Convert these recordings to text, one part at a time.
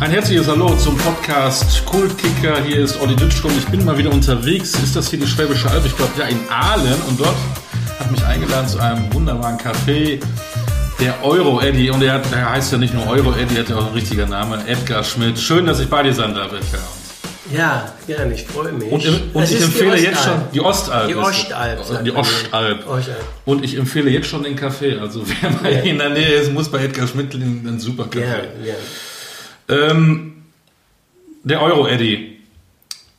Ein herzliches Hallo zum Podcast Kultkicker. Hier ist Olli Dütschko ich bin mal wieder unterwegs. Ist das hier die Schwäbische Alb? Ich glaube, ja, in Aalen. Und dort hat mich eingeladen zu einem wunderbaren Café. Der Euro Eddy. Und er, hat, er heißt ja nicht nur Euro Eddy, hat ja auch ein richtiger Name. Edgar Schmidt. Schön, dass ich bei dir sein darf, Edgar. Ja, gerne, ich freue mich. Und, und ich empfehle jetzt schon die Ostalb. Die Ostalb. Die Ostalb. Und ich empfehle jetzt schon den Kaffee. Also wer mal ja. in der Nähe ist, muss bei Edgar Schmidt einen super Kaffee. Ja, ja. Ähm, der Euro-Eddy.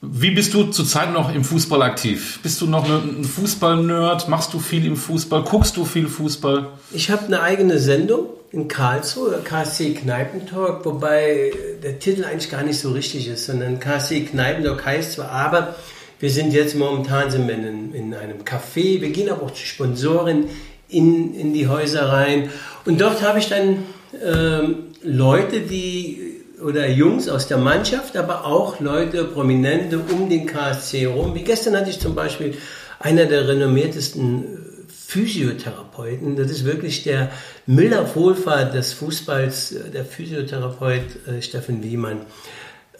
Wie bist du zurzeit noch im Fußball aktiv? Bist du noch ein Fußball-Nerd? Machst du viel im Fußball? Guckst du viel Fußball? Ich habe eine eigene Sendung in Karlsruhe, KSC Kneipentalk, wobei der Titel eigentlich gar nicht so richtig ist, sondern KSC Kneipentalk heißt zwar, aber wir sind jetzt momentan sind wir in, in einem Café, wir gehen aber auch zu Sponsoren in, in die Häuser rein und dort habe ich dann ähm, Leute, die oder Jungs aus der Mannschaft, aber auch Leute, Prominente um den KSC herum. Wie gestern hatte ich zum Beispiel einer der renommiertesten Physiotherapeuten. Das ist wirklich der Müller-Wohlfahrt des Fußballs, der Physiotherapeut äh, Steffen Wiemann.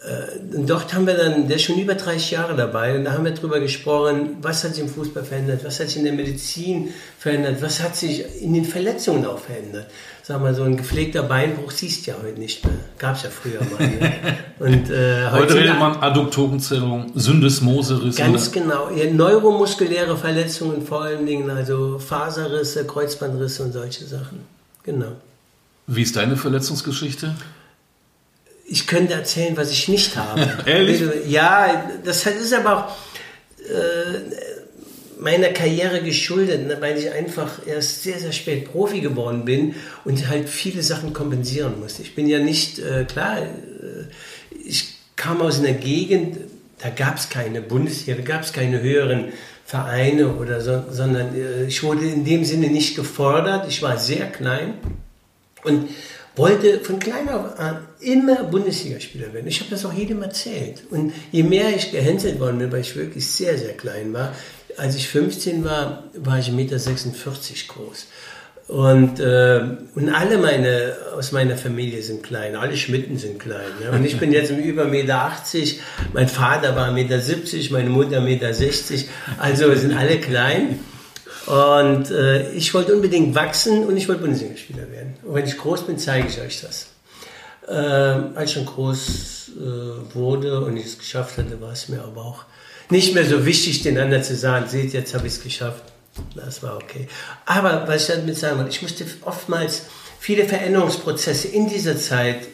Äh, und dort haben wir dann, der ist schon über 30 Jahre dabei, und da haben wir darüber gesprochen, was hat sich im Fußball verändert, was hat sich in der Medizin verändert, was hat sich in den Verletzungen auch verändert. Sag mal, so ein gepflegter Beinbruch siehst du ja heute nicht mehr. Gab es ja früher mal. Ne? Und, äh, heute redet man Adduktorenzerrung, Syndesmoserisse. Ganz genau. Ja, neuromuskuläre Verletzungen vor allen Dingen, also Faserrisse, Kreuzbandrisse und solche Sachen. Genau. Wie ist deine Verletzungsgeschichte? Ich könnte erzählen, was ich nicht habe. Ehrlich? Ja, das ist aber auch äh, meiner Karriere geschuldet, ne, weil ich einfach erst sehr, sehr spät Profi geworden bin und halt viele Sachen kompensieren musste. Ich bin ja nicht, äh, klar, äh, ich kam aus einer Gegend, da gab es keine Bundesliga, da gab es keine höheren Vereine oder so, sondern ich wurde in dem Sinne nicht gefordert. Ich war sehr klein und wollte von klein auf an immer Bundesligaspieler werden. Ich habe das auch jedem erzählt. Und je mehr ich gehänselt worden bin, weil ich wirklich sehr, sehr klein war, als ich 15 war, war ich 1,46 Meter groß. Und, äh, und alle meine, aus meiner Familie sind klein, alle Schmitten sind klein. Ja? Und ich bin jetzt über 1,80 Meter, mein Vater war 1,70 Meter, meine Mutter 1,60 Meter, also sind alle klein. Und äh, ich wollte unbedingt wachsen und ich wollte Bundesligaspieler werden. Und wenn ich groß bin, zeige ich euch das. Äh, als ich schon groß äh, wurde und ich es geschafft hatte, war es mir aber auch nicht mehr so wichtig, den anderen zu sagen, seht, jetzt habe ich es geschafft. Das war okay. Aber was ich damit sagen wollte, ich musste oftmals viele Veränderungsprozesse in dieser Zeit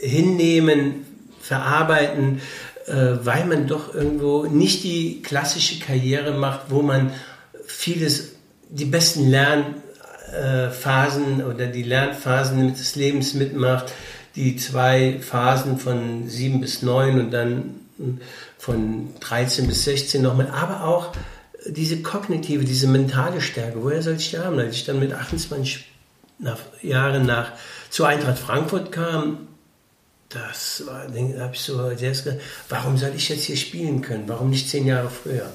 hinnehmen, verarbeiten, äh, weil man doch irgendwo nicht die klassische Karriere macht, wo man vieles, die besten Lernphasen oder die Lernphasen des Lebens mitmacht, die zwei Phasen von sieben bis neun und dann von 13 bis 16 nochmal, aber auch diese kognitive, diese mentale Stärke, woher soll ich die haben? Als ich dann mit 28 nach, Jahren nach zu Eintracht Frankfurt kam, das war, da habe ich so gesagt, warum soll ich jetzt hier spielen können? Warum nicht zehn Jahre früher?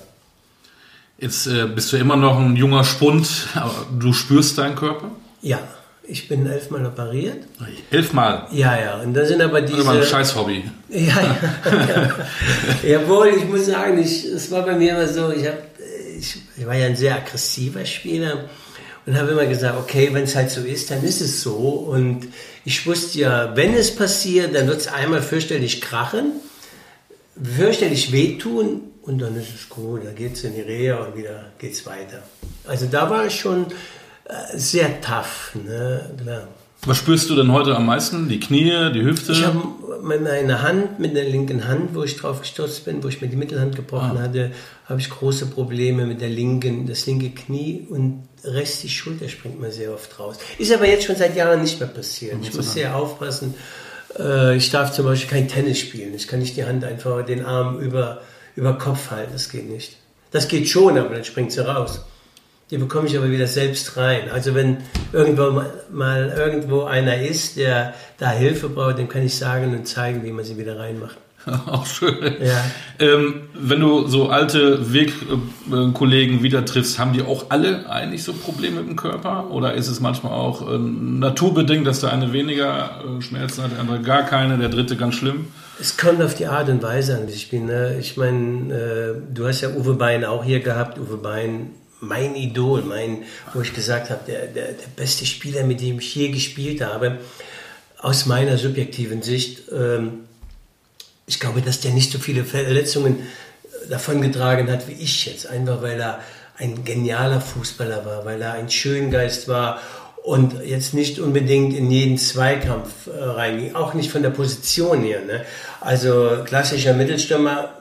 Jetzt äh, bist du immer noch ein junger Spund, aber du spürst deinen Körper? Ja, ich bin elfmal operiert. Elfmal? Ja, ja. Und da sind aber diese... Das war ein scheiß Hobby. Ja, ja. ja. Jawohl, ich muss sagen, ich, es war bei mir immer so, ich, hab, ich, ich war ja ein sehr aggressiver Spieler und habe immer gesagt, okay, wenn es halt so ist, dann ist es so. Und ich wusste ja, wenn es passiert, dann wird es einmal fürchterlich krachen, fürchterlich wehtun und dann ist es gut, dann geht es in die Reha und wieder geht es weiter. Also da war ich schon äh, sehr tough, ne? Klar. Was spürst du denn heute am meisten? Die Knie, die Hüfte? Ich habe meine Hand, mit der linken Hand, wo ich drauf gestürzt bin, wo ich mir die Mittelhand gebrochen ah. hatte, habe ich große Probleme mit der linken, das linke Knie und Rest die Schulter springt mir sehr oft raus. Ist aber jetzt schon seit Jahren nicht mehr passiert. Ich muss sehr aufpassen. Äh, ich darf zum Beispiel kein Tennis spielen. Ich kann nicht die Hand einfach den Arm über über Kopf halten. Das geht nicht. Das geht schon, aber dann springt sie raus. Die bekomme ich aber wieder selbst rein. Also wenn irgendwo mal, mal irgendwo einer ist, der da Hilfe braucht, dem kann ich sagen und zeigen, wie man sie wieder reinmacht. Auch schön. Ja. Ähm, wenn du so alte Wegkollegen wieder triffst, haben die auch alle eigentlich so Probleme mit dem Körper? Oder ist es manchmal auch äh, naturbedingt, dass der eine weniger äh, Schmerzen hat, der andere gar keine, der dritte ganz schlimm? Es kommt auf die Art und Weise an, ich bin. Ne? Ich meine, äh, du hast ja Uwe Bein auch hier gehabt. Uwe Bein, mein Idol, mein, wo ich gesagt habe, der, der, der beste Spieler, mit dem ich je gespielt habe. Aus meiner subjektiven Sicht. Ähm, ich glaube, dass der nicht so viele Verletzungen äh, davongetragen hat wie ich jetzt. Einfach weil er ein genialer Fußballer war, weil er ein Schöngeist war und jetzt nicht unbedingt in jeden Zweikampf äh, reinging, auch nicht von der Position her. Ne? Also klassischer Mittelstürmer,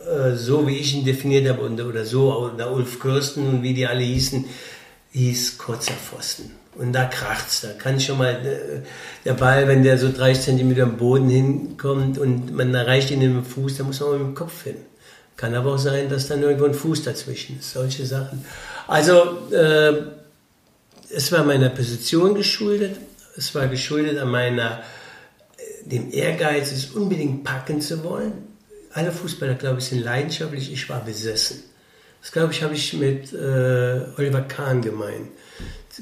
äh, so wie ich ihn definiert habe, oder so, oder Ulf Kirsten und wie die alle hießen, hieß kurzer Pfosten. Und da kracht's, da kann schon mal äh, der Ball, wenn der so 30 Zentimeter am Boden hinkommt und man erreicht ihn mit dem Fuß, da muss man mit dem Kopf hin. Kann aber auch sein, dass dann irgendwo ein Fuß dazwischen ist, solche Sachen. Also, äh, es war meiner Position geschuldet, es war geschuldet an meiner, äh, dem Ehrgeiz, es unbedingt packen zu wollen. Alle Fußballer, glaube ich, sind leidenschaftlich, ich war besessen. Das, glaube ich, habe ich mit äh, Oliver Kahn gemeint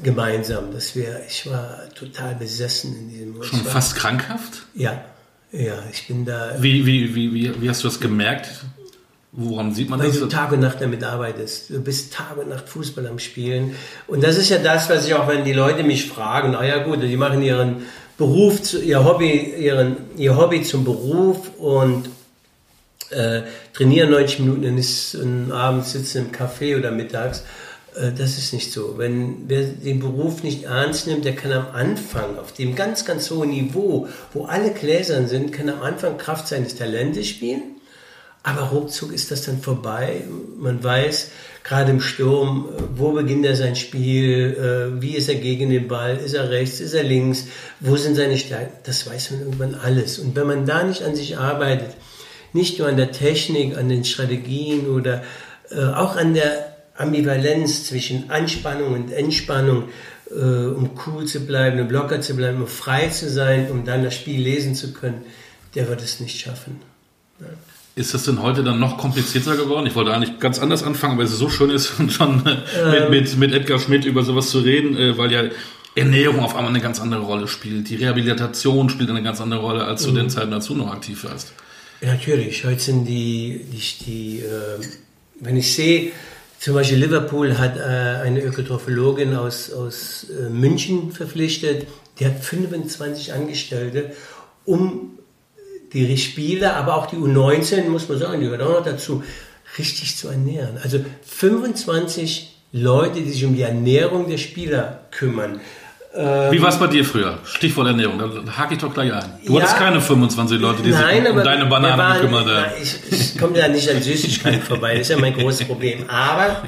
gemeinsam, dass wir, ich war total besessen in diesem. Schon fast krankhaft? Ja, ja, ich bin da. Wie, wie, wie, wie, wie hast du das gemerkt? Woran sieht man Weil das? Weil du Tag und Nacht damit arbeitest. Du bist Tag und Nacht Fußball am Spielen. Und das ist ja das, was ich auch, wenn die Leute mich fragen, na ja gut, die machen ihren Beruf, zu, ihr Hobby, ihren, ihr Hobby zum Beruf und äh, trainieren 90 Minuten und, ist, und abends sitzen im Café oder mittags äh, das ist nicht so. Wenn wer den Beruf nicht ernst nimmt, der kann am Anfang, auf dem ganz, ganz hohen Niveau, wo alle Gläsern sind, kann am Anfang Kraft seines Talentes spielen. Aber ruckzuck ist das dann vorbei. Man weiß, gerade im Sturm, äh, wo beginnt er sein Spiel, äh, wie ist er gegen den Ball, ist er rechts, ist er links, wo sind seine Stärken, das weiß man irgendwann alles. Und wenn man da nicht an sich arbeitet, nicht nur an der Technik, an den Strategien oder auch an der Ambivalenz zwischen Anspannung und Entspannung, äh, um cool zu bleiben, um locker zu bleiben, um frei zu sein, um dann das Spiel lesen zu können, der wird es nicht schaffen. Ja. Ist das denn heute dann noch komplizierter geworden? Ich wollte eigentlich ganz anders anfangen, weil es so schön ist, schon ähm, mit, mit, mit Edgar Schmidt über sowas zu reden, äh, weil ja Ernährung auf einmal eine ganz andere Rolle spielt. Die Rehabilitation spielt eine ganz andere Rolle, als zu mhm. den Zeiten, als du noch aktiv warst. Natürlich. Heute sind die, die, die äh, wenn ich sehe, zum Beispiel Liverpool hat äh, eine Ökotrophologin aus, aus äh, München verpflichtet, die hat 25 Angestellte, um die Spieler, aber auch die U19, muss man sagen, die gehört auch noch dazu, richtig zu ernähren. Also 25 Leute, die sich um die Ernährung der Spieler kümmern. Ähm, Wie war es bei dir früher? Stichwort Ernährung, da hake ich doch gleich ein. Du ja, hattest keine 25 Leute, die nein, sich um deine Banane waren, gekümmert haben. Ich, ich komme da nicht an Süßigkeiten vorbei, das ist ja mein großes Problem. Aber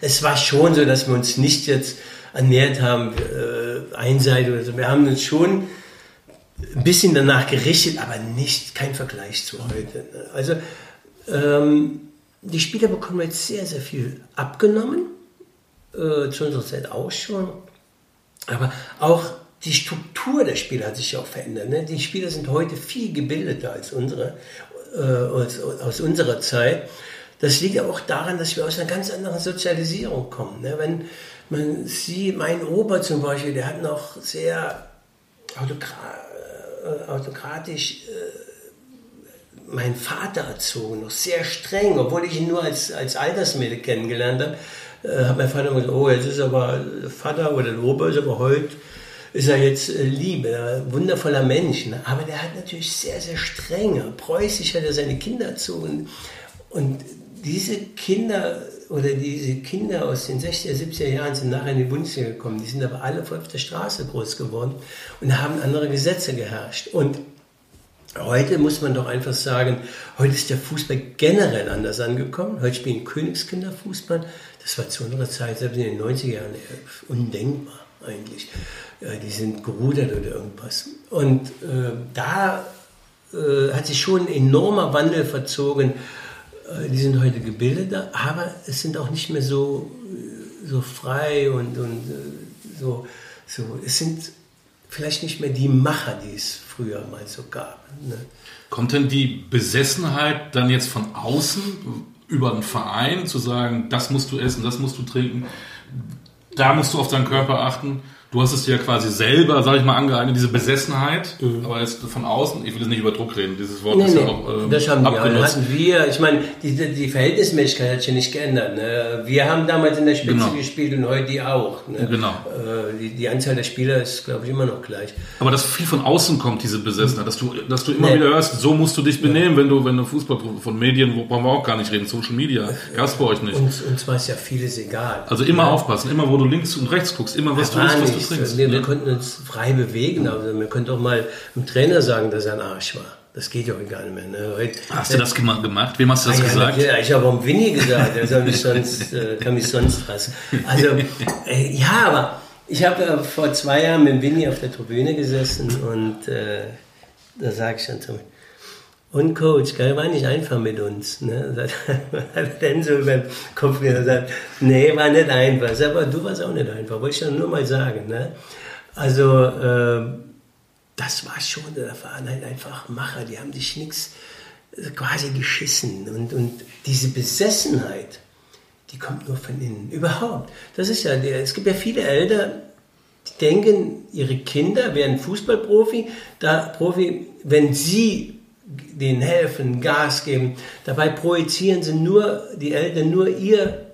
es war schon so, dass wir uns nicht jetzt ernährt haben, äh, einseitig oder so. Wir haben uns schon ein bisschen danach gerichtet, aber nicht, kein Vergleich zu heute. Also ähm, die Spieler bekommen jetzt sehr, sehr viel abgenommen, äh, zu unserer Zeit auch schon. Aber auch die Struktur der Spieler hat sich auch verändert. Ne? Die Spieler sind heute viel gebildeter als unsere, äh, aus, aus, unserer Zeit. Das liegt aber auch daran, dass wir aus einer ganz anderen Sozialisierung kommen. Ne? Wenn man sieht, mein Opa zum Beispiel, der hat noch sehr autokra äh, autokratisch äh, meinen Vater erzogen, noch sehr streng, obwohl ich ihn nur als, als Altersmädel kennengelernt habe äh, hat mein Vater gesagt, oh, jetzt ist aber Vater oder der Opa ist aber heute, ist er jetzt äh, lieb, ein wundervoller Mensch. Ne? Aber der hat natürlich sehr, sehr streng. Preußisch hat er seine Kinder erzogen. Und diese Kinder oder diese Kinder aus den 60er, 70er Jahren sind nachher in die Bundesliga gekommen. Die sind aber alle auf der Straße groß geworden und haben andere Gesetze geherrscht. Und Heute muss man doch einfach sagen, heute ist der Fußball generell anders angekommen. Heute spielen Königskinder Fußball. Das war zu unserer Zeit, selbst in den 90er Jahren, undenkbar eigentlich. Die sind gerudert oder irgendwas. Und äh, da äh, hat sich schon ein enormer Wandel verzogen. Äh, die sind heute gebildeter, aber es sind auch nicht mehr so, so frei und, und äh, so, so. Es sind vielleicht nicht mehr die Macher, die es früher mal so gab. Ne? Kommt denn die Besessenheit dann jetzt von außen über einen Verein zu sagen, das musst du essen, das musst du trinken, da musst du auf deinen Körper achten? Du hast es dir ja quasi selber, sag ich mal, angeeignet, diese Besessenheit, mhm. aber jetzt von außen, ich will jetzt nicht über Druck reden, dieses Wort nee, ist nee, ja auch ähm, das haben abgenutzt. Wir, hatten wir, ich meine, die, die Verhältnismäßigkeit hat sich nicht geändert. Ne? Wir haben damals in der Spitze genau. gespielt und heute die auch. Ne? Genau. Äh, die, die, Anzahl der Spieler ist, glaube ich, immer noch gleich. Aber dass viel von außen kommt, diese Besessenheit, dass du, dass du immer nee. wieder hörst, so musst du dich benehmen, wenn du, wenn du Fußball von Medien, wo brauchen wir auch gar nicht reden, Social Media, gab's bei euch nicht. Uns, uns war es ja vieles egal. Also immer ja. aufpassen, immer wo du links und rechts guckst, immer was ja, du isst, was du trinkst. Wir, wir ne? konnten uns frei bewegen. Also wir können doch mal dem Trainer sagen, dass er ein Arsch war. Das geht ja heute gar nicht mehr. Ne? Heute, hast du das gemacht? Wem hast du das ah, gesagt? Ja, ich habe auch Winnie gesagt. Der soll mich sonst, äh, kann mich sonst fassen. Also, äh, ja, aber ich habe äh, vor zwei Jahren mit Winnie auf der Tribüne gesessen und äh, da sage ich dann zu mir, und Coach, gell, war nicht einfach mit uns. Ne? Hat dann so über den Kopf gesagt, nee, war nicht einfach. Aber du warst auch nicht einfach, wollte ich dann nur mal sagen. Ne? Also äh, das war schon, da waren halt einfach Macher, die haben sich nichts äh, quasi geschissen. Und, und diese Besessenheit, die kommt nur von innen. Überhaupt. Das ist ja, es gibt ja viele Eltern, die denken, ihre Kinder wären Fußballprofi, da Profi, wenn sie denen helfen, Gas geben, dabei projizieren sie nur, die Eltern nur ihr,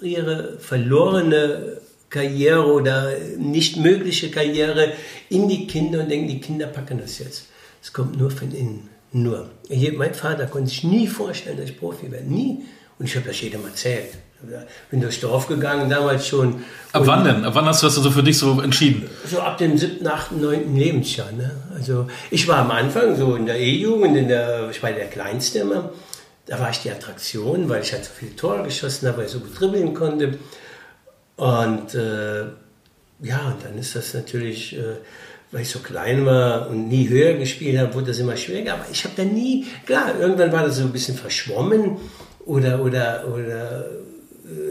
ihre verlorene Karriere oder nicht mögliche Karriere in die Kinder und denken, die Kinder packen das jetzt. Es kommt nur von innen. Nur. Hier, mein Vater konnte sich nie vorstellen, dass ich Profi werde. Nie. Und ich habe das jedem erzählt. Bin durchs Dorf gegangen, damals schon. Ab wann denn? Ab wann hast du das also für dich so entschieden? So ab dem siebten, achten, neunten Lebensjahr. Ne? Also ich war am Anfang so in der E-Jugend, in der, ich war der Kleinste immer. Da war ich die Attraktion, weil ich halt so viele Tore geschossen habe, weil ich so gut dribbeln konnte. Und äh, ja, und dann ist das natürlich, äh, weil ich so klein war und nie höher gespielt habe, wurde das immer schwieriger. Aber ich habe da nie, klar, irgendwann war das so ein bisschen verschwommen oder, oder, oder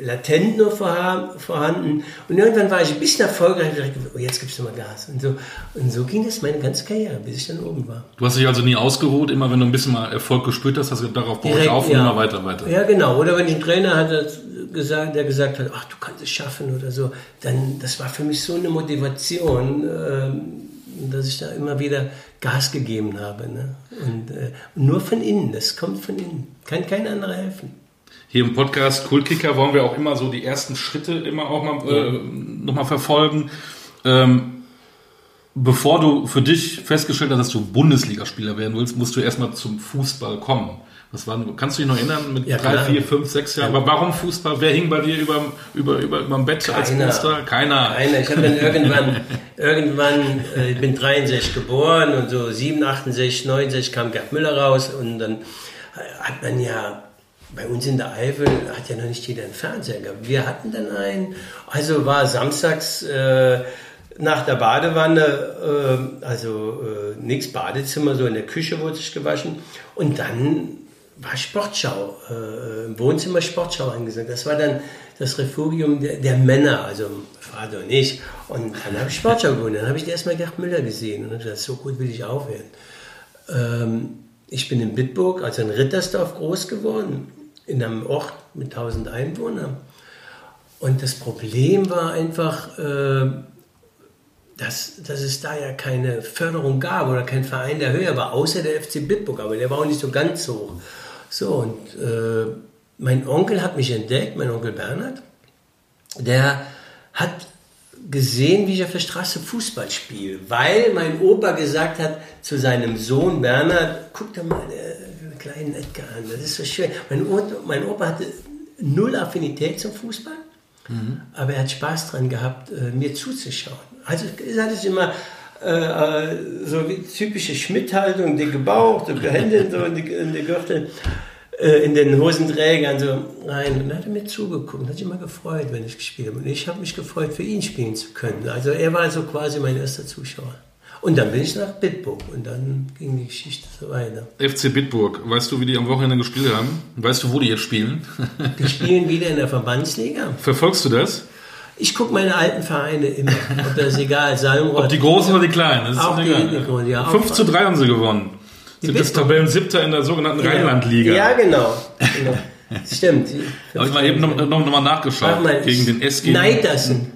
latent nur vorhanden. Und irgendwann war ich ein bisschen erfolgreich und dachte, oh, jetzt gibst du mal Gas. Und so, und so ging das meine ganze Karriere, bis ich dann oben war. Du hast dich also nie ausgeruht, immer wenn du ein bisschen mal Erfolg gespürt hast, hast du darauf baue ich auf und ja. immer weiter, weiter. Ja, genau. Oder wenn ich einen Trainer hatte, gesagt, der gesagt hat, ach, du kannst es schaffen oder so, dann, das war für mich so eine Motivation, äh, dass ich da immer wieder Gas gegeben habe. Ne? Und äh, nur von innen, das kommt von innen. Kann kein anderer helfen. Hier im Podcast Kultkicker wollen wir auch immer so die ersten Schritte immer auch mal, äh, nochmal verfolgen. Ähm, bevor du für dich festgestellt hast, dass du Bundesligaspieler werden willst, musst du erstmal zum Fußball kommen. Was war, kannst du dich noch erinnern mit ja, drei, klar. vier, fünf, sechs Jahren? Aber warum Fußball? Wer hing bei dir über, über, über, über dem Bett Keiner. als Monster? Keiner. Keiner. Ich habe dann irgendwann, irgendwann, äh, ich bin 63 geboren und so 7, 68, 69 kam Gerd Müller raus und dann hat man ja bei uns in der Eifel hat ja noch nicht jeder einen Fernseher gehabt. Wir hatten dann einen. Also war samstags äh, nach der Badewanne, äh, also äh, nichts Badezimmer, so in der Küche wurde sich gewaschen. Und dann war Sportschau, äh, im Wohnzimmer Sportschau angesagt. Das war dann das Refugium der, der Männer, also Vater und ich. Und dann habe ich Sportschau gewonnen. Dann habe ich erstmal Gerd Müller gesehen und habe gesagt, so gut will ich aufhören. Ähm, ich bin in Bitburg, also in Rittersdorf groß geworden, in einem Ort mit 1000 Einwohnern. Und das Problem war einfach, äh, dass, dass es da ja keine Förderung gab oder kein Verein, der höher war, außer der FC Bitburg, aber der war auch nicht so ganz hoch. So, und äh, mein Onkel hat mich entdeckt, mein Onkel Bernhard, der hat gesehen, wie ich auf der Straße Fußball spiele, weil mein Opa gesagt hat zu seinem Sohn Bernhard, guck dir mal den kleinen Edgar an, das ist so schön. Mein Opa, mein Opa hatte null Affinität zum Fußball, mhm. aber er hat Spaß daran gehabt, äh, mir zuzuschauen. Also es ist immer äh, äh, so typische Schmidt-Haltung, dicke Bauch, dicke Hände so in, die, in die Gürtel, äh, in den Hosenträgern so rein. Und dann hat mir zugeguckt, hat sich immer gefreut, wenn ich gespielt habe. Und ich habe mich gefreut, für ihn spielen zu können. Also er war so quasi mein erster Zuschauer. Und dann bin ich nach Bitburg und dann ging die Geschichte so weiter. FC Bitburg, weißt du, wie die am Wochenende gespielt haben? Weißt du, wo die jetzt spielen? die spielen wieder in der Verbandsliga. Verfolgst du das? Ich gucke meine alten Vereine immer. Ob das egal, Salmrod. Ob die großen oder die kleinen, das ist auch die, die großen, ja. 5 zu 3 haben sie gewonnen. Die sind das Tabellen-Siebter in der sogenannten ja. Rheinlandliga. Ja, genau. genau. Stimmt. Habe ich mal eben noch, noch, noch mal nachgeschaut. Mal, gegen den SG. Neidersen.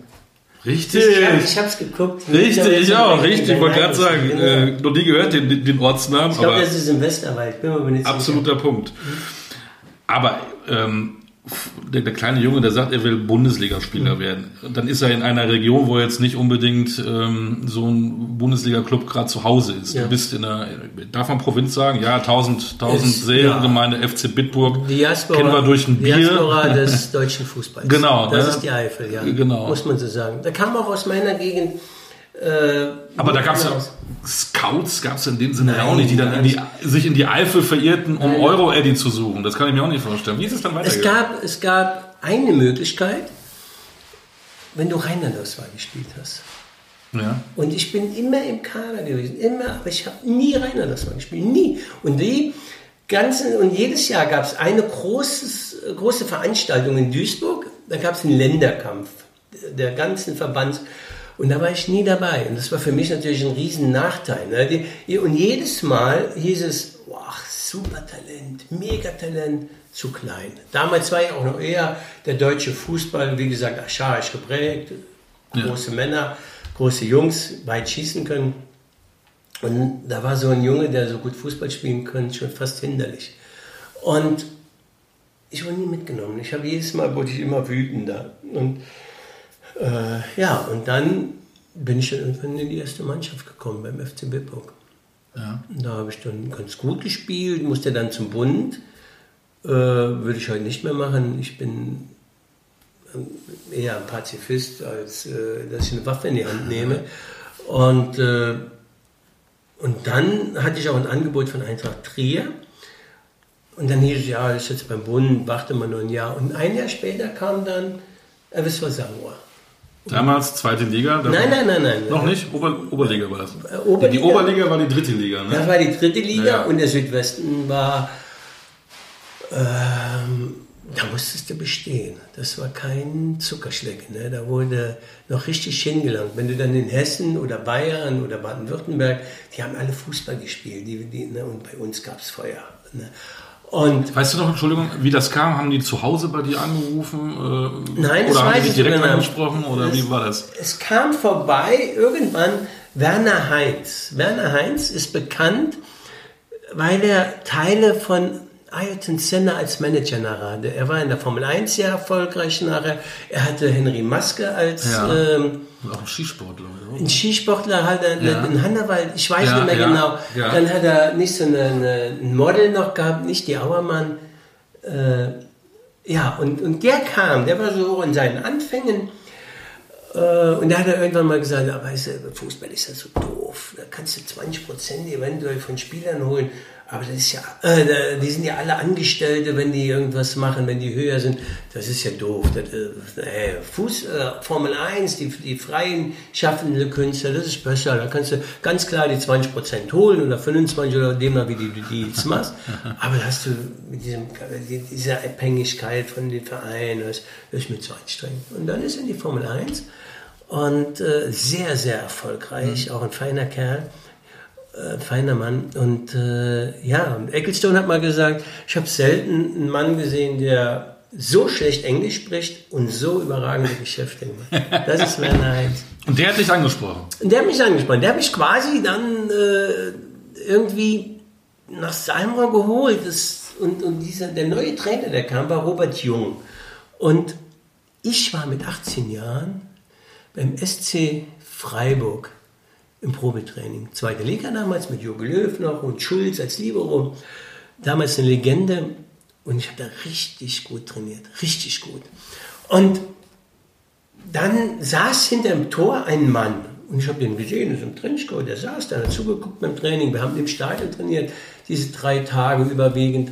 Richtig. Ich habe es geguckt. Richtig, ich auch. Richtig, ich wollte gerade sagen, äh, noch nie gehört den, den Ortsnamen. Ich glaube, das ist im Westerwald. Bin mir nicht absoluter sicher. Punkt. Aber ähm, der, der, kleine Junge, der sagt, er will Bundesligaspieler mhm. werden. Dann ist er in einer Region, wo jetzt nicht unbedingt ähm, so ein Bundesliga-Club gerade zu Hause ist. Ja. Du bist in einer, darf man Provinz sagen? Ja, 1000, 1000 Seelengemeinde ja. FC Bitburg. Diaspora, kennen wir durch ein Bier. Diaspora des deutschen Fußballs. Genau. Das ne? ist die Eifel, ja. Genau. Muss man so sagen. Da kam auch aus meiner Gegend äh, aber da gab es ja Scouts, gab es in dem Sinne nein, auch nicht, die dann in die, sich in die Eifel verirrten, um Euro-Eddy zu suchen. Das kann ich mir auch nicht vorstellen. Wie ist es dann weitergegangen? Es gab, es gab eine Möglichkeit, wenn du Rheinland-Auswahl gespielt hast. Ja. Und ich bin immer im Kader gewesen, immer, aber ich habe nie Rheinland-Auswahl gespielt, nie. Und die ganzen, und jedes Jahr gab es eine großes, große Veranstaltung in Duisburg, da gab es einen Länderkampf der ganzen Verbands. Und da war ich nie dabei. Und das war für mich natürlich ein riesen Nachteil. Ne? Und jedes Mal hieß es, wow, super Talent, Megatalent, zu klein. Damals war ich auch noch eher der deutsche Fußball, wie gesagt, ascharisch geprägt, große ja. Männer, große Jungs, weit schießen können. Und da war so ein Junge, der so gut Fußball spielen könnte, schon fast hinderlich. Und ich wurde nie mitgenommen. Ich habe jedes Mal, wurde ich immer wütender. Und äh, ja, und dann bin ich dann irgendwann in die erste Mannschaft gekommen beim FC Bitburg. Ja. Da habe ich dann ganz gut gespielt, musste dann zum Bund. Äh, würde ich heute nicht mehr machen. Ich bin ähm, eher ein Pazifist, als äh, dass ich eine Waffe in die Hand nehme. Und, äh, und dann hatte ich auch ein Angebot von Eintracht Trier. Und dann hieß es, ja, das ist jetzt beim Bund, warte mal nur ein Jahr. Und ein Jahr später kam dann Elvis Samoa. Damals zweite Liga? Nein, nein, nein, nein. Noch nicht? Ober, Oberliga war das. Äh, Oberliga, die Oberliga war die dritte Liga, ne? Das war die dritte Liga ja. und der Südwesten war. Ähm, da musstest du bestehen. Das war kein Zuckerschlecken. Ne? Da wurde noch richtig hingelangt. Wenn du dann in Hessen oder Bayern oder Baden-Württemberg, die haben alle Fußball gespielt. Die, die, ne? Und bei uns gab es Feuer. Ne? Und weißt du noch, Entschuldigung, wie das kam? Haben die zu Hause bei dir angerufen? Äh, Nein, das oder haben die direkt genau. angesprochen? Oder es, wie war das? Es kam vorbei irgendwann Werner Heinz. Werner Heinz ist bekannt, weil er Teile von Ayrton Senna als Manager nachher. Er war in der Formel 1 sehr erfolgreich nachher. Er hatte Henry Maske als... Ja. Ähm, auch ein Skisportler. Oder? Ein Skisportler hat er ja. in Hannawald, ich weiß ja, nicht mehr genau. Dann hat er nicht so ein Model noch gehabt, nicht die Auermann. Äh, ja, und, und der kam, der war so in seinen Anfängen. Äh, und da hat er irgendwann mal gesagt, ja, weißt du, Fußball ist ja so doof. Da kannst du 20 Prozent eventuell von Spielern holen. Aber das ist ja, äh, die sind ja alle Angestellte, wenn die irgendwas machen, wenn die höher sind. Das ist ja doof. Das, äh, Fuß, äh, Formel 1, die, die freien schaffende Künstler, das ist besser. Da kannst du ganz klar die 20% holen oder 25 oder dem, wie du die Deals machst. Aber da hast du mit diesem, dieser Abhängigkeit von den Vereinen, das, das ist mir zu anstrengend. Und dann ist in die Formel 1 und äh, sehr, sehr erfolgreich, mhm. auch ein feiner Kerl äh, feiner Mann. Und äh, ja, Ecclestone hat mal gesagt, ich habe selten einen Mann gesehen, der so schlecht Englisch spricht und so überragende Geschäfte macht. Das ist Werner Heinz. Und der hat dich angesprochen? Der hat mich angesprochen. Der hat mich quasi dann äh, irgendwie nach Salmrohr geholt. Das, und und dieser, der neue Trainer, der kam, war Robert Jung. Und ich war mit 18 Jahren beim SC Freiburg im Probetraining. Zweite Liga damals mit Jürgen Löw noch und Schulz als Libero. Damals eine Legende und ich habe da richtig gut trainiert, richtig gut. Und dann saß hinter dem Tor ein Mann und ich habe den gesehen, das ist im Trenchcoat, der saß da, hat zugeguckt beim Training. Wir haben im Stadion trainiert, diese drei Tage überwiegend.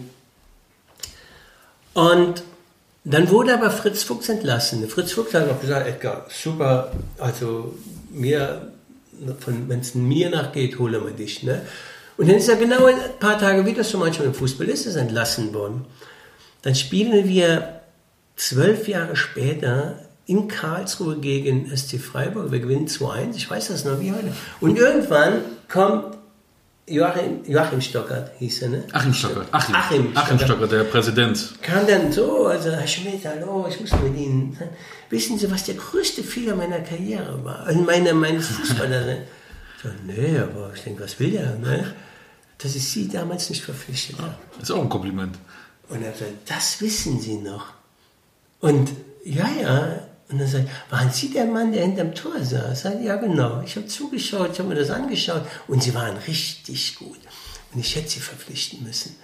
Und dann wurde aber Fritz Fuchs entlassen. Fritz Fuchs hat auch gesagt, Edgar, super, also mir wenn es mir nachgeht, holen wir dich. Ne? Und dann ist er genau ein paar Tage, wie das so manchmal im Fußball ist, ist entlassen worden. Dann spielen wir zwölf Jahre später in Karlsruhe gegen SC Freiburg. Wir gewinnen 2-1, ich weiß das noch wie heute. Und irgendwann kommt Joachim, Joachim Stockert, hieß er, ne? Achim Stockert. Achim, Achim, Stockert. Achim Stockert, der Präsident. Kam dann so, also Herr Schmidt, hallo, ich muss mit Ihnen. Wissen Sie, was der größte Fehler meiner Karriere war? Also meine, meines Fußballers. so, nee, aber ich denke, was will der, ne? Dass ich Sie damals nicht verpflichtet habe. Ist auch ein Kompliment. Und er sagt, das wissen Sie noch. Und ja, ja, und dann sagt waren Sie der Mann, der hinterm Tor saß? Sagt, ja, genau. Ich habe zugeschaut, ich habe mir das angeschaut und Sie waren richtig gut. Und ich hätte Sie verpflichten müssen.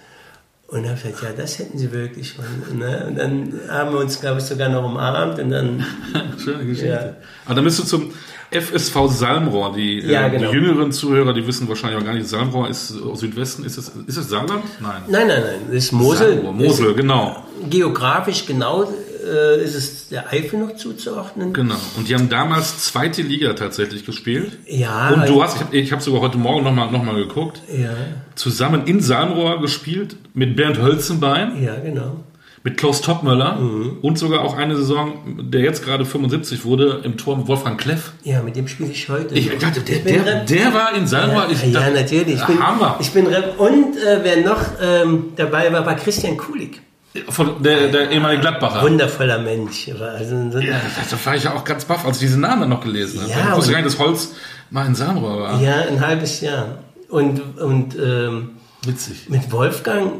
Und er sagt, ja, das hätten Sie wirklich. Und, ne? und dann haben wir uns, glaube ich, sogar noch umarmt und dann. Schöne Geschichte. Ja. Aber dann bist du zum FSV Salmrohr. Die, ja, äh, genau. die jüngeren Zuhörer, die wissen wahrscheinlich auch gar nicht, Salmrohr ist aus Südwesten. Ist es, ist es Saarland? Nein. Nein, nein, nein. Das ist Mosel. Salmrohr. Mosel, genau. Geografisch genau äh, ist es der Eifel noch zuzuordnen. Genau. Und die haben damals zweite Liga tatsächlich gespielt. Ja. Und du hast, ich habe ich hab sogar heute Morgen nochmal noch mal geguckt, ja. zusammen in Salmrohr gespielt mit Bernd Hölzenbein. Ja, genau. Mit Klaus Topmöller mhm. und sogar auch eine Saison, der jetzt gerade 75 wurde, im Tor mit Wolfgang Kleff. Ja, mit dem spiele ich heute. Ich dachte, der, der, der, war in Salmrohr. Ja, ja natürlich. Ich bin, Hammer. Ich bin und äh, wer noch ähm, dabei war, war Christian Kulik. Von der, der ehemalige Gladbacher. Wundervoller Mensch. Also, so ja, da war ich ja auch ganz baff, als ich diesen Namen noch gelesen habe. Ja, ich wusste gar nicht, dass Holz mal in Samrohr war. Ja, ein halbes Jahr. Und, und ähm, Witzig. mit Wolfgang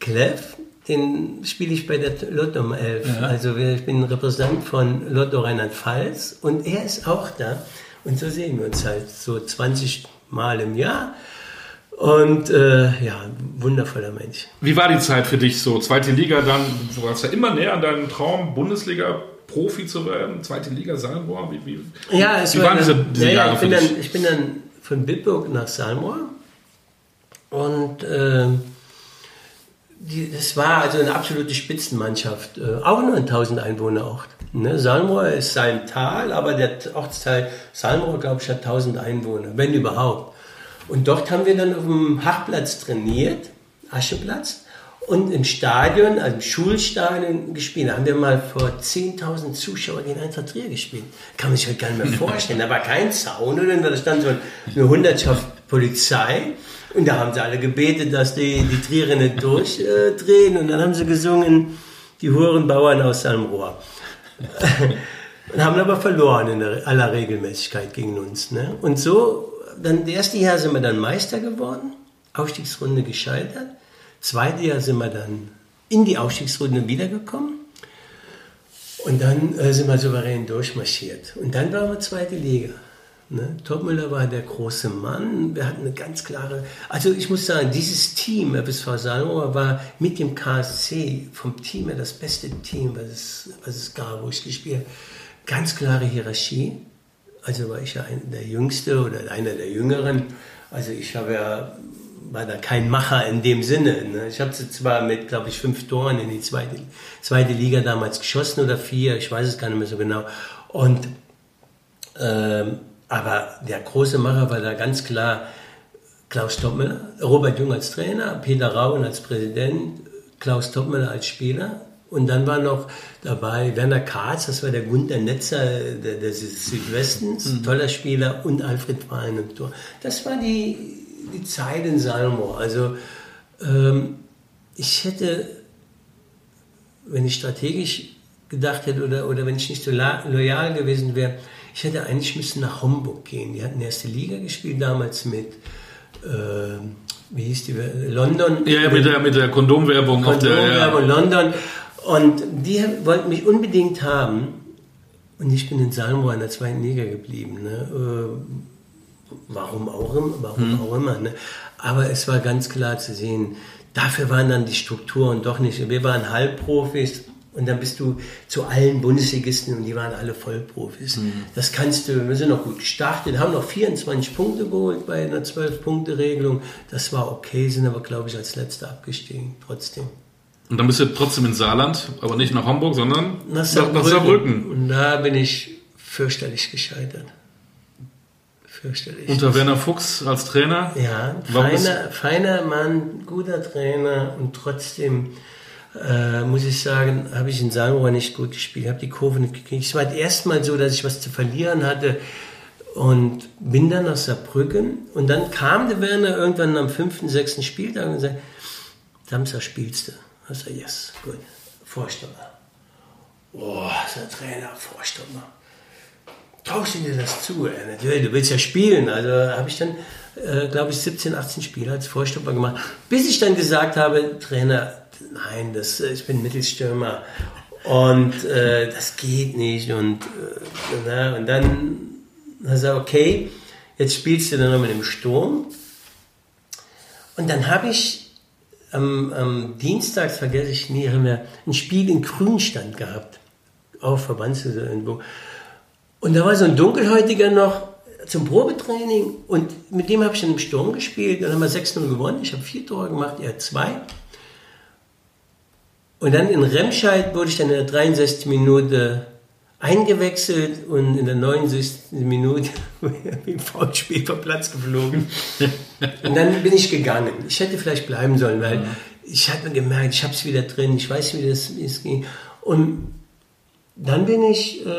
Kleff, den spiele ich bei der Lotto 11. Ja. Also ich bin Repräsentant von Lotto Rheinland-Pfalz und er ist auch da. Und so sehen wir uns halt so 20 Mal im Jahr. Und äh, ja, wundervoller Mensch. Wie war die Zeit für dich so? Zweite Liga dann, du warst ja immer näher an deinem Traum, Bundesliga Profi zu werden, zweite Liga Salmrohr. Wie, wie, ja, es wie war waren diese, diese ja, Jahre ich bin, dann, ich bin dann von Bitburg nach Salmrohr und äh, die, das war also eine absolute Spitzenmannschaft, äh, auch nur ein 1000 Einwohnerort. Ne? Salmrohr ist sein Tal, aber der Ortsteil Salmrohr, glaube ich, hat 1000 Einwohner, wenn überhaupt. Und dort haben wir dann auf dem Hachplatz trainiert, Ascheplatz, und im Stadion, also im Schulstadion gespielt. Da haben wir mal vor 10.000 Zuschauern in Eintracht Trier gespielt. Kann man sich heute gar nicht mehr vorstellen. Da war kein Zaun, oder? Da stand so eine Hundertschaft Polizei. Und da haben sie alle gebetet, dass die, die Trierer nicht durchdrehen. und dann haben sie gesungen, die Hurenbauern aus Salmrohr. und haben aber verloren in aller Regelmäßigkeit gegen uns. Ne? Und so dann das erste Jahr sind wir dann Meister geworden, Aufstiegsrunde gescheitert. Zweite Jahr sind wir dann in die Aufstiegsrunde wiedergekommen. Und dann äh, sind wir souverän durchmarschiert. Und dann waren wir zweite Liga. Ne? Topmüller war der große Mann. Wir hatten eine ganz klare. Also ich muss sagen, dieses Team, FSV Salmower, war mit dem KSC vom Team her das beste Team, was es, was es gab, wo ich gespielt habe. Ganz klare Hierarchie. Also war ich ja ein, der Jüngste oder einer der Jüngeren. Also ich habe ja, war da kein Macher in dem Sinne. Ne? Ich habe zwar mit, glaube ich, fünf Toren in die zweite, zweite Liga damals geschossen oder vier, ich weiß es gar nicht mehr so genau. Und, ähm, aber der große Macher war da ganz klar Klaus Toppmüller, Robert Jung als Trainer, Peter Rauen als Präsident, Klaus Toppmüller als Spieler und dann war noch dabei Werner Katz, das war der Gunther Netzer des Südwestens, mhm. toller Spieler, und Alfred Wein im Tor. Das war die, die Zeit in Salmo. Also ähm, ich hätte, wenn ich strategisch gedacht hätte oder, oder wenn ich nicht so loyal gewesen wäre, ich hätte eigentlich müssen nach Homburg gehen. Die hatten erste Liga gespielt damals mit äh, wie hieß die, London. Ja, mit der, mit der Kondomwerbung. Kondomwerbung, ja. London. Und die wollten mich unbedingt haben. Und ich bin in Salmo in der zweiten Liga geblieben. Ne? Äh, warum auch immer. Warum hm. auch immer ne? Aber es war ganz klar zu sehen, dafür waren dann die Strukturen doch nicht. Wir waren Halbprofis. Und dann bist du zu allen Bundesligisten und die waren alle Vollprofis. Mhm. Das kannst du, wir sind noch gut gestartet, haben noch 24 Punkte geholt bei einer 12-Punkte-Regelung. Das war okay, sind aber, glaube ich, als Letzter abgestiegen, trotzdem. Und dann bist du trotzdem in Saarland, aber nicht nach Hamburg, sondern nach Saarbrücken. Nach Saarbrücken. Und da bin ich fürchterlich gescheitert. Fürchterlich. Unter Werner Fuchs als Trainer? Ja, feiner, feiner Mann, guter Trainer und trotzdem äh, muss ich sagen, habe ich in Salmrohr nicht gut gespielt, habe die Kurve nicht gekriegt. Es war das erste Mal so, dass ich was zu verlieren hatte und bin dann nach Saarbrücken und dann kam der Werner irgendwann am fünften, sechsten Spieltag und sagte, Samstag spielst du. Ich sage, yes, gut, Vorstopper. Ist der Trainer, Vorstopper. Traust du dir das zu? Natürlich, du willst ja spielen. Also habe ich dann, äh, glaube ich, 17, 18 Spiele als Vorstopper gemacht, bis ich dann gesagt habe, Trainer, nein, das, ich bin Mittelstürmer und äh, das geht nicht und, äh, na, und dann hat er okay, jetzt spielst du dann noch mit dem Sturm und dann habe ich am, am Dienstag, vergesse ich nie, haben wir ein Spiel in Grünstand gehabt, auf Verbandssaison irgendwo und da war so ein Dunkelhäutiger noch zum Probetraining und mit dem habe ich dann im Sturm gespielt. Dann haben wir 6-0 gewonnen. Ich habe vier Tore gemacht, er zwei. Und dann in Remscheid wurde ich dann in der 63. Minute eingewechselt und in der 69. Minute wie Foulspiel vom Platz geflogen. und dann bin ich gegangen. Ich hätte vielleicht bleiben sollen, weil ja. ich hatte gemerkt, ich habe es wieder drin, ich weiß, wie das, es ging. Und dann bin ich, äh,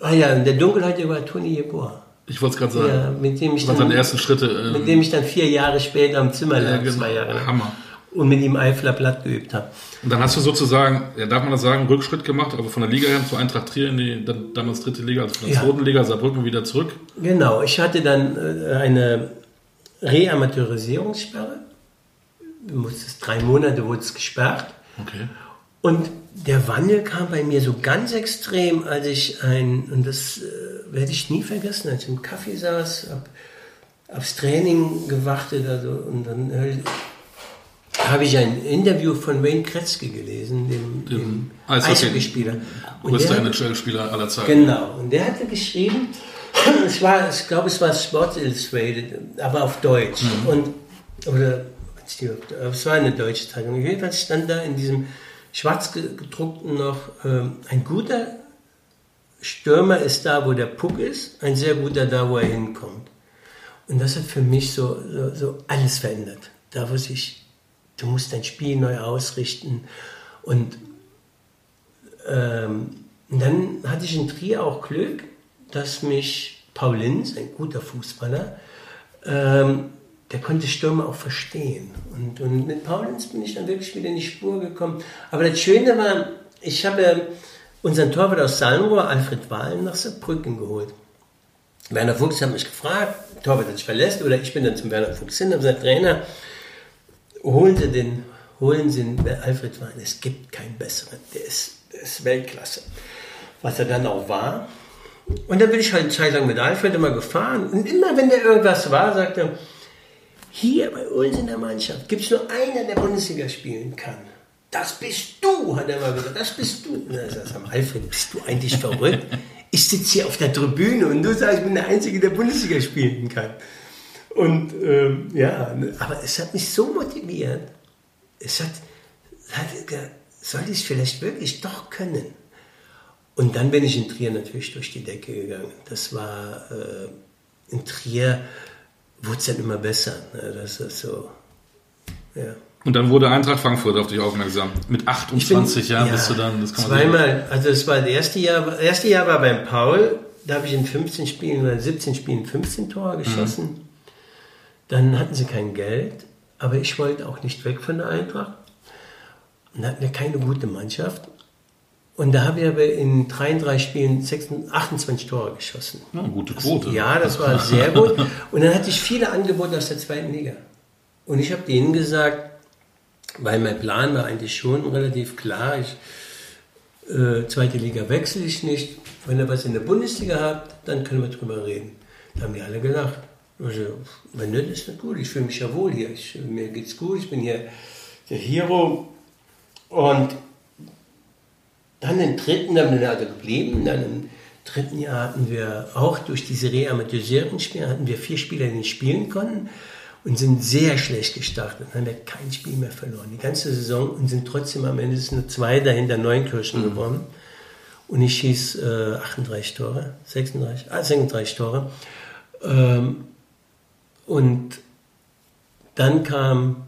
ah ja, in der Dunkelheit war Toni Jeboa. Ich wollte es gerade sagen. Ja, mit dem ich dann, seine ersten Schritte. Ähm, mit dem ich dann vier Jahre später am Zimmer lag, ja, genau. zwei Jahre. Hammer und mit ihm Eifler Blatt geübt habe. Und dann hast du sozusagen, ja, darf man das sagen, Rückschritt gemacht, aber von der Liga her zu Eintracht Trier in die dann, damals dritte Liga, also von der ja. zweiten Liga Saarbrücken wieder zurück? Genau, ich hatte dann äh, eine Reamateurisierungssperre. Drei Monate wurde es gesperrt. Okay. Und der Wandel kam bei mir so ganz extrem, als ich ein, und das äh, werde ich nie vergessen, als ich im Kaffee saß, hab aufs Training gewartet, also, und dann habe ich ein Interview von Wayne Kretzky gelesen, dem, dem Eishockeyspieler. Größter NHL-Spieler aller Zeiten. Genau. Und der hatte geschrieben, es war, ich glaube, es war Sports Illustrated, aber auf Deutsch. Mhm. Und, oder, es war eine deutsche Zeitung. Jedenfalls stand da in diesem schwarz gedruckten noch, äh, ein guter Stürmer ist da, wo der Puck ist, ein sehr guter da, wo er hinkommt. Und das hat für mich so, so, so alles verändert. Da, wo sich Du musst dein Spiel neu ausrichten. Und, ähm, dann hatte ich in Trier auch Glück, dass mich Paul Linz, ein guter Fußballer, ähm, der konnte Stürme auch verstehen. Und, und mit Paul Linz bin ich dann wirklich wieder in die Spur gekommen. Aber das Schöne war, ich habe unseren Torwart aus Salmrohr, Alfred Wahlen, nach Saarbrücken geholt. Werner Fuchs hat mich gefragt, Torwart hat sich verlässt, oder ich bin dann zum Werner Fuchs hin, habe gesagt, Trainer, holen Sie den, holen Sie den Alfred Wein. Es gibt keinen besseren. Der ist, der ist Weltklasse. Was er dann auch war. Und dann bin ich halt eine Zeit lang mit Alfred immer gefahren. Und immer wenn der irgendwas war, sagte er, hier bei uns in der Mannschaft gibt es nur einen, der Bundesliga spielen kann. Das bist du, hat er mal gesagt. Das bist du. Dann sagt er, Alfred, bist du eigentlich verrückt? Ich sitze hier auf der Tribüne und du sagst, ich bin der Einzige, der Bundesliga spielen kann. Und ähm, ja, aber es hat mich so motiviert. Es hat, hat sollte ich es vielleicht wirklich doch können. Und dann bin ich in Trier natürlich durch die Decke gegangen. Das war äh, in Trier wurde es dann immer besser. Ne? Das ist so, ja. Und dann wurde Eintracht Frankfurt auf dich aufmerksam. Mit 28 Jahren ja, bist du dann. Das kann zweimal, also das war das erste Jahr. Das erste Jahr war beim Paul. Da habe ich in 15 Spielen oder 17 Spielen 15 Tore geschossen. Mhm. Dann hatten sie kein Geld, aber ich wollte auch nicht weg von der Eintracht. Und hatten wir keine gute Mannschaft. Und da habe ich aber in 33 Spielen 26, 28 Tore geschossen. Ja, gute Quote. Das, ja, das war sehr gut. Und dann hatte ich viele Angebote aus der zweiten Liga. Und ich habe denen gesagt, weil mein Plan war eigentlich schon relativ klar, ich, äh, zweite Liga wechsle ich nicht. Wenn ihr was in der Bundesliga habt, dann können wir drüber reden. Da haben die alle gelacht. Also, wenn nicht, ist das gut. Ich fühle mich ja wohl hier. Ich, mir geht's gut. Ich bin hier der Hero. Und dann im dritten, dann bin ich also geblieben. Dann im dritten Jahr hatten wir auch durch diese Reamateurisieren-Spiele hatten wir vier Spieler, die nicht spielen konnten und sind sehr schlecht gestartet. Dann haben wir kein Spiel mehr verloren. Die ganze Saison und sind trotzdem am Ende nur zwei dahinter Neunkirchen mhm. gewonnen. Und ich schieß äh, 38 Tore, 36, ah, 36 Tore. Ähm, und dann kam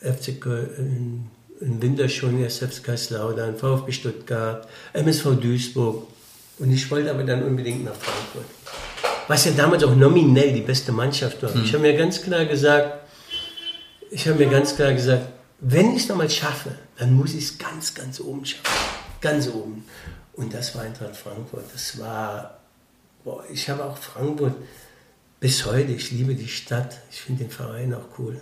FC Köln, im Winter schon SF Kaiserslautern, VfB Stuttgart, MSV Duisburg. Und ich wollte aber dann unbedingt nach Frankfurt. Was ja damals auch nominell die beste Mannschaft war. Mhm. Ich habe mir ganz klar gesagt, ich habe mir ganz klar gesagt, wenn ich es nochmal schaffe, dann muss ich es ganz, ganz oben schaffen. Ganz oben. Und das war Eintracht Frankfurt. Das war, boah, ich habe auch Frankfurt bis heute, ich liebe die Stadt. Ich finde den Verein auch cool.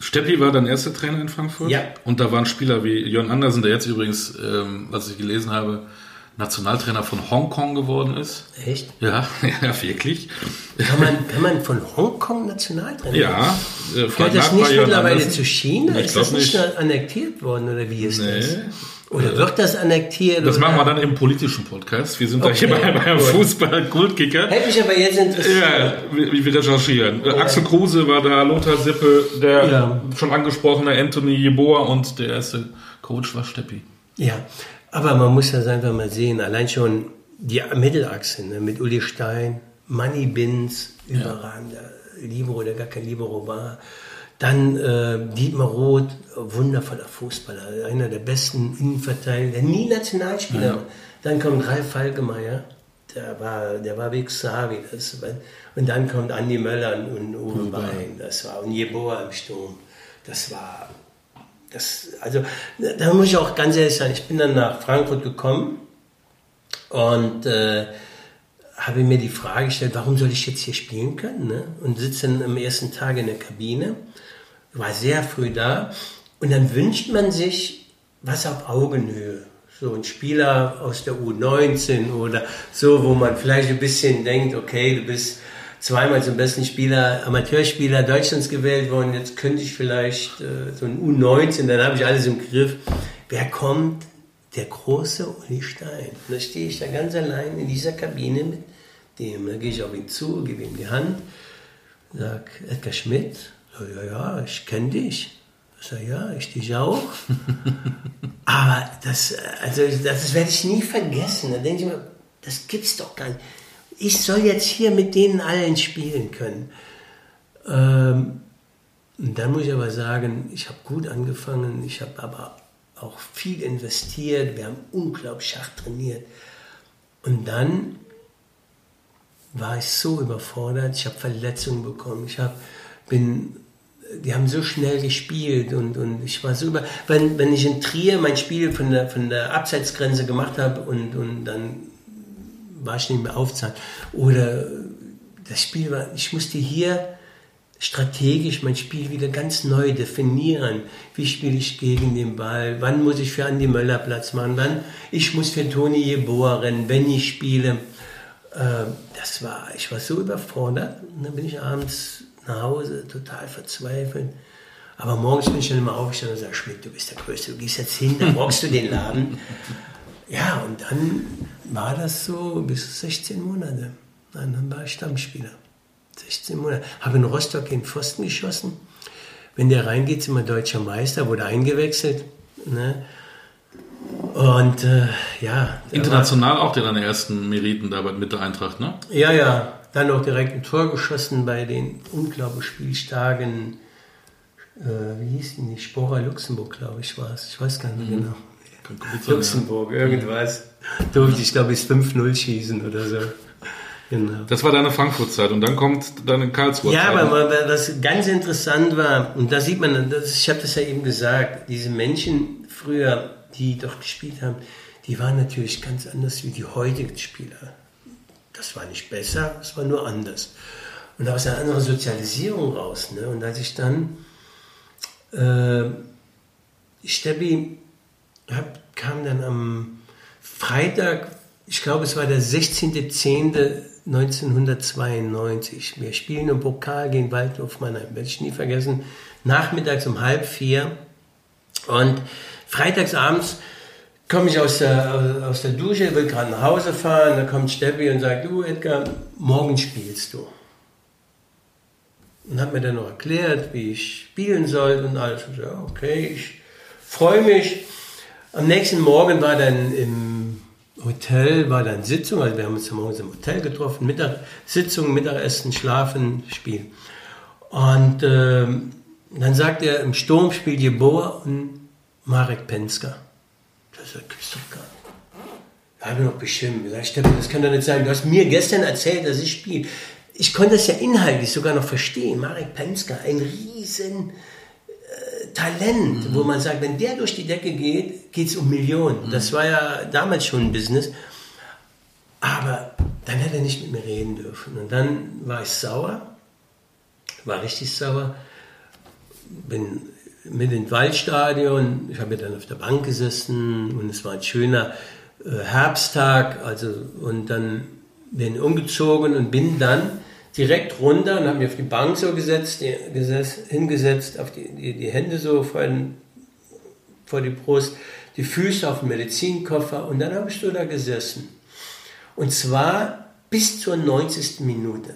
Steppi war dein erster Trainer in Frankfurt? Ja. Und da waren Spieler wie Jörn Andersen, der jetzt übrigens, ähm, was ich gelesen habe, Nationaltrainer von Hongkong geworden ist. Echt? Ja, ja, wirklich. Kann man, kann man von Hongkong Nationaltrainer Ja. Äh, Gehört das nicht mittlerweile Andersen? zu China? Ich ist das nicht, nicht annektiert worden oder wie ist nee. das? Oder wird das annektiert? Das oder? machen wir dann im politischen Podcast. Wir sind okay. da hier bei, beim Fußball-Kultkicker. Hätte mich aber jetzt interessiert. Ja, wir, wir recherchieren. Ja. Axel Kruse war da, Lothar Sippe, der ja. schon angesprochene Anthony Jeboa und der erste Coach war Steppi. Ja, aber man muss das einfach mal sehen. Allein schon die Mittelachse ne, mit Uli Stein, Money Bins, überragender ja. Libero, der gar kein Libero war. Dann äh, Dietmar Roth, wundervoller Fußballer, einer der besten Innenverteidiger, der nie Nationalspieler ja. war. Dann kommt Ralf Falkemeyer, der war, der war wie Xavi. Das, und dann kommt Andi Möller und Uwe Bein, das war, und Jeboa im Sturm. Das war, das, also, da muss ich auch ganz ehrlich sein, ich bin dann nach Frankfurt gekommen und äh, habe mir die Frage gestellt, warum soll ich jetzt hier spielen können? Ne? Und sitze dann am ersten Tag in der Kabine war sehr früh da. Und dann wünscht man sich was auf Augenhöhe. So ein Spieler aus der U19 oder so, wo man vielleicht ein bisschen denkt, okay, du bist zweimal zum besten Spieler, Amateurspieler Deutschlands gewählt worden, jetzt könnte ich vielleicht äh, so ein U19, dann habe ich alles im Griff. Wer kommt? Der große Uli Stein. Und da stehe ich da ganz allein in dieser Kabine mit dem. Da gehe ich auf ihn zu, gebe ihm die Hand, sage, Edgar Schmidt, ja, ja, ich kenne dich. Ich sage, ja, ich dich auch. Aber das, also das, das werde ich nie vergessen. Da denke ich mir, das gibt's doch gar nicht. Ich soll jetzt hier mit denen allen spielen können. Ähm, und dann muss ich aber sagen, ich habe gut angefangen, ich habe aber auch viel investiert, wir haben unglaublich schach trainiert. Und dann war ich so überfordert, ich habe Verletzungen bekommen, ich hab, bin die haben so schnell gespielt und, und ich war so über. Wenn, wenn ich in Trier mein Spiel von der, von der Abseitsgrenze gemacht habe und, und dann war ich nicht mehr aufzahlen. Oder das Spiel war, ich musste hier strategisch mein Spiel wieder ganz neu definieren. Wie spiele ich gegen den Ball? Wann muss ich für Andi Möller Platz machen? Wann ich muss für Toni Jeboa rennen, wenn ich spiele. Äh, das war, ich war so überfordert. Und dann bin ich abends nach Hause, total verzweifelt. Aber morgens bin ich dann immer aufgestanden und sage, Schmidt, du bist der Größte, du gehst jetzt hin, dann rockst du den Laden. Ja, und dann war das so bis 16 Monate. Dann war ich Stammspieler. 16 Monate. Habe in Rostock den Pfosten geschossen. Wenn der reingeht, sind wir deutscher Meister, wurde eingewechselt. Ne? Und äh, ja. International war, auch deine ersten Meriten dabei mit der Eintracht, ne? Ja, ja. Dann auch direkt ein Tor geschossen bei den unglaublich spielstarken, äh, wie hieß die nicht? Spora Luxemburg, glaube ich, war es. Ich weiß gar nicht mhm. genau. Luxemburg, irgendwas. Durfte ich, glaube ich, 5-0 schießen oder so. Genau. Das war deine Frankfurt-Zeit und dann kommt deine Karlsruhe. Ja, aber was ganz interessant war, und da sieht man, das, ich habe das ja eben gesagt, diese Menschen früher, die dort gespielt haben, die waren natürlich ganz anders wie die heutigen Spieler. Das war nicht besser, es war nur anders. Und aus einer anderen Sozialisierung raus. Ne? Und als ich dann äh, Steppi hab, kam dann am Freitag, ich glaube es war der 16.10.1992. Wir spielen im Pokal gegen Waldhof Mannheim, werde ich nie vergessen. Nachmittags um halb vier. Und freitagsabends komme ich aus der, aus der Dusche, will gerade nach Hause fahren, da kommt Steffi und sagt, du Edgar, morgen spielst du. Und hat mir dann noch erklärt, wie ich spielen soll und alles. Und so, okay, ich freue mich. Am nächsten Morgen war dann im Hotel, war dann Sitzung, also wir haben uns morgens im Hotel getroffen, Mittag, Sitzung, Mittagessen, Schlafen, Spiel. Und ähm, dann sagt er, im Sturm spielt Jeboa und Marek Penska. Das gibt's doch gar nicht. Ich habe noch beschimpft. Ich Stefan, das kann doch nicht sein. Du hast mir gestern erzählt, dass ich spiele. Ich konnte das ja inhaltlich sogar noch verstehen. Marek Penska, ein riesen äh, Talent, mhm. wo man sagt, wenn der durch die Decke geht, geht es um Millionen. Mhm. Das war ja damals schon ein Business. Aber dann hätte er nicht mit mir reden dürfen. Und dann war ich sauer, war richtig sauer, bin mit ins Waldstadion, ich habe dann auf der Bank gesessen und es war ein schöner äh, Herbsttag, also und dann bin ich umgezogen und bin dann direkt runter und habe mich auf die Bank so gesetzt, die, gesetzt hingesetzt, auf die, die, die Hände so vor, den, vor die Brust, die Füße auf den Medizinkoffer und dann habe ich so da gesessen. Und zwar bis zur 90. Minute.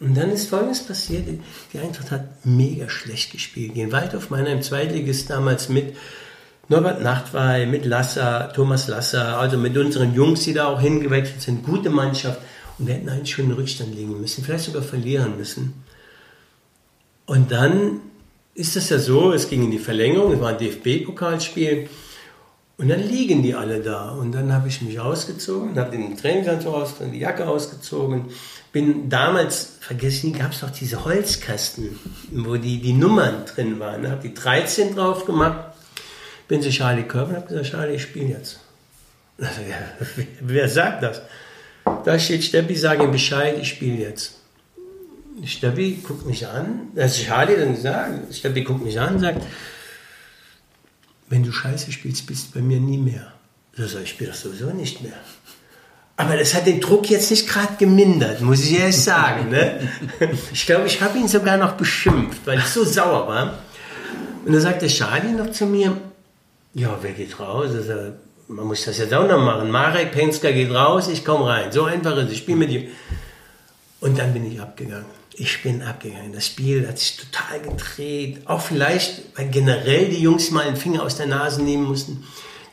Und dann ist Folgendes passiert. Die Eintracht hat mega schlecht gespielt. Gehen weit auf meiner im Zweitligist damals mit Norbert Nachtwey, mit Lasser, Thomas Lasser, also mit unseren Jungs, die da auch hingewechselt sind. Gute Mannschaft. Und wir hätten einen schönen Rückstand liegen müssen, vielleicht sogar verlieren müssen. Und dann ist es ja so, es ging in die Verlängerung, es war ein DFB-Pokalspiel. Und dann liegen die alle da. Und dann habe ich mich ausgezogen, habe den Trainingsanzug ausgezogen, die Jacke ausgezogen. Bin damals, vergessen gab es doch diese Holzkasten, wo die, die Nummern drin waren. Habe die 13 drauf gemacht. Bin zu Charlie Körper und habe gesagt, Charlie, ich spiele jetzt. Also, ja, wer sagt das? Da steht Steppi, sage ihm Bescheid, ich spiele jetzt. Steppi guckt mich an, das ist Charlie dann gesagt, Steppi guckt mich an und sagt, wenn du Scheiße spielst, bist du bei mir nie mehr. So sag ich, spiele das sowieso nicht mehr. Aber das hat den Druck jetzt nicht gerade gemindert, muss ich ehrlich sagen. Ne? Ich glaube, ich habe ihn sogar noch beschimpft, weil ich so sauer war. Und dann sagte Charlie noch zu mir, ja, wer geht raus? Also, man muss das jetzt auch noch machen. Marek Penska geht raus, ich komme rein. So einfach ist es, ich spiele mit ihm. Und dann bin ich abgegangen ich bin abgegangen. Das Spiel hat sich total gedreht. Auch vielleicht, weil generell die Jungs mal einen Finger aus der Nase nehmen mussten.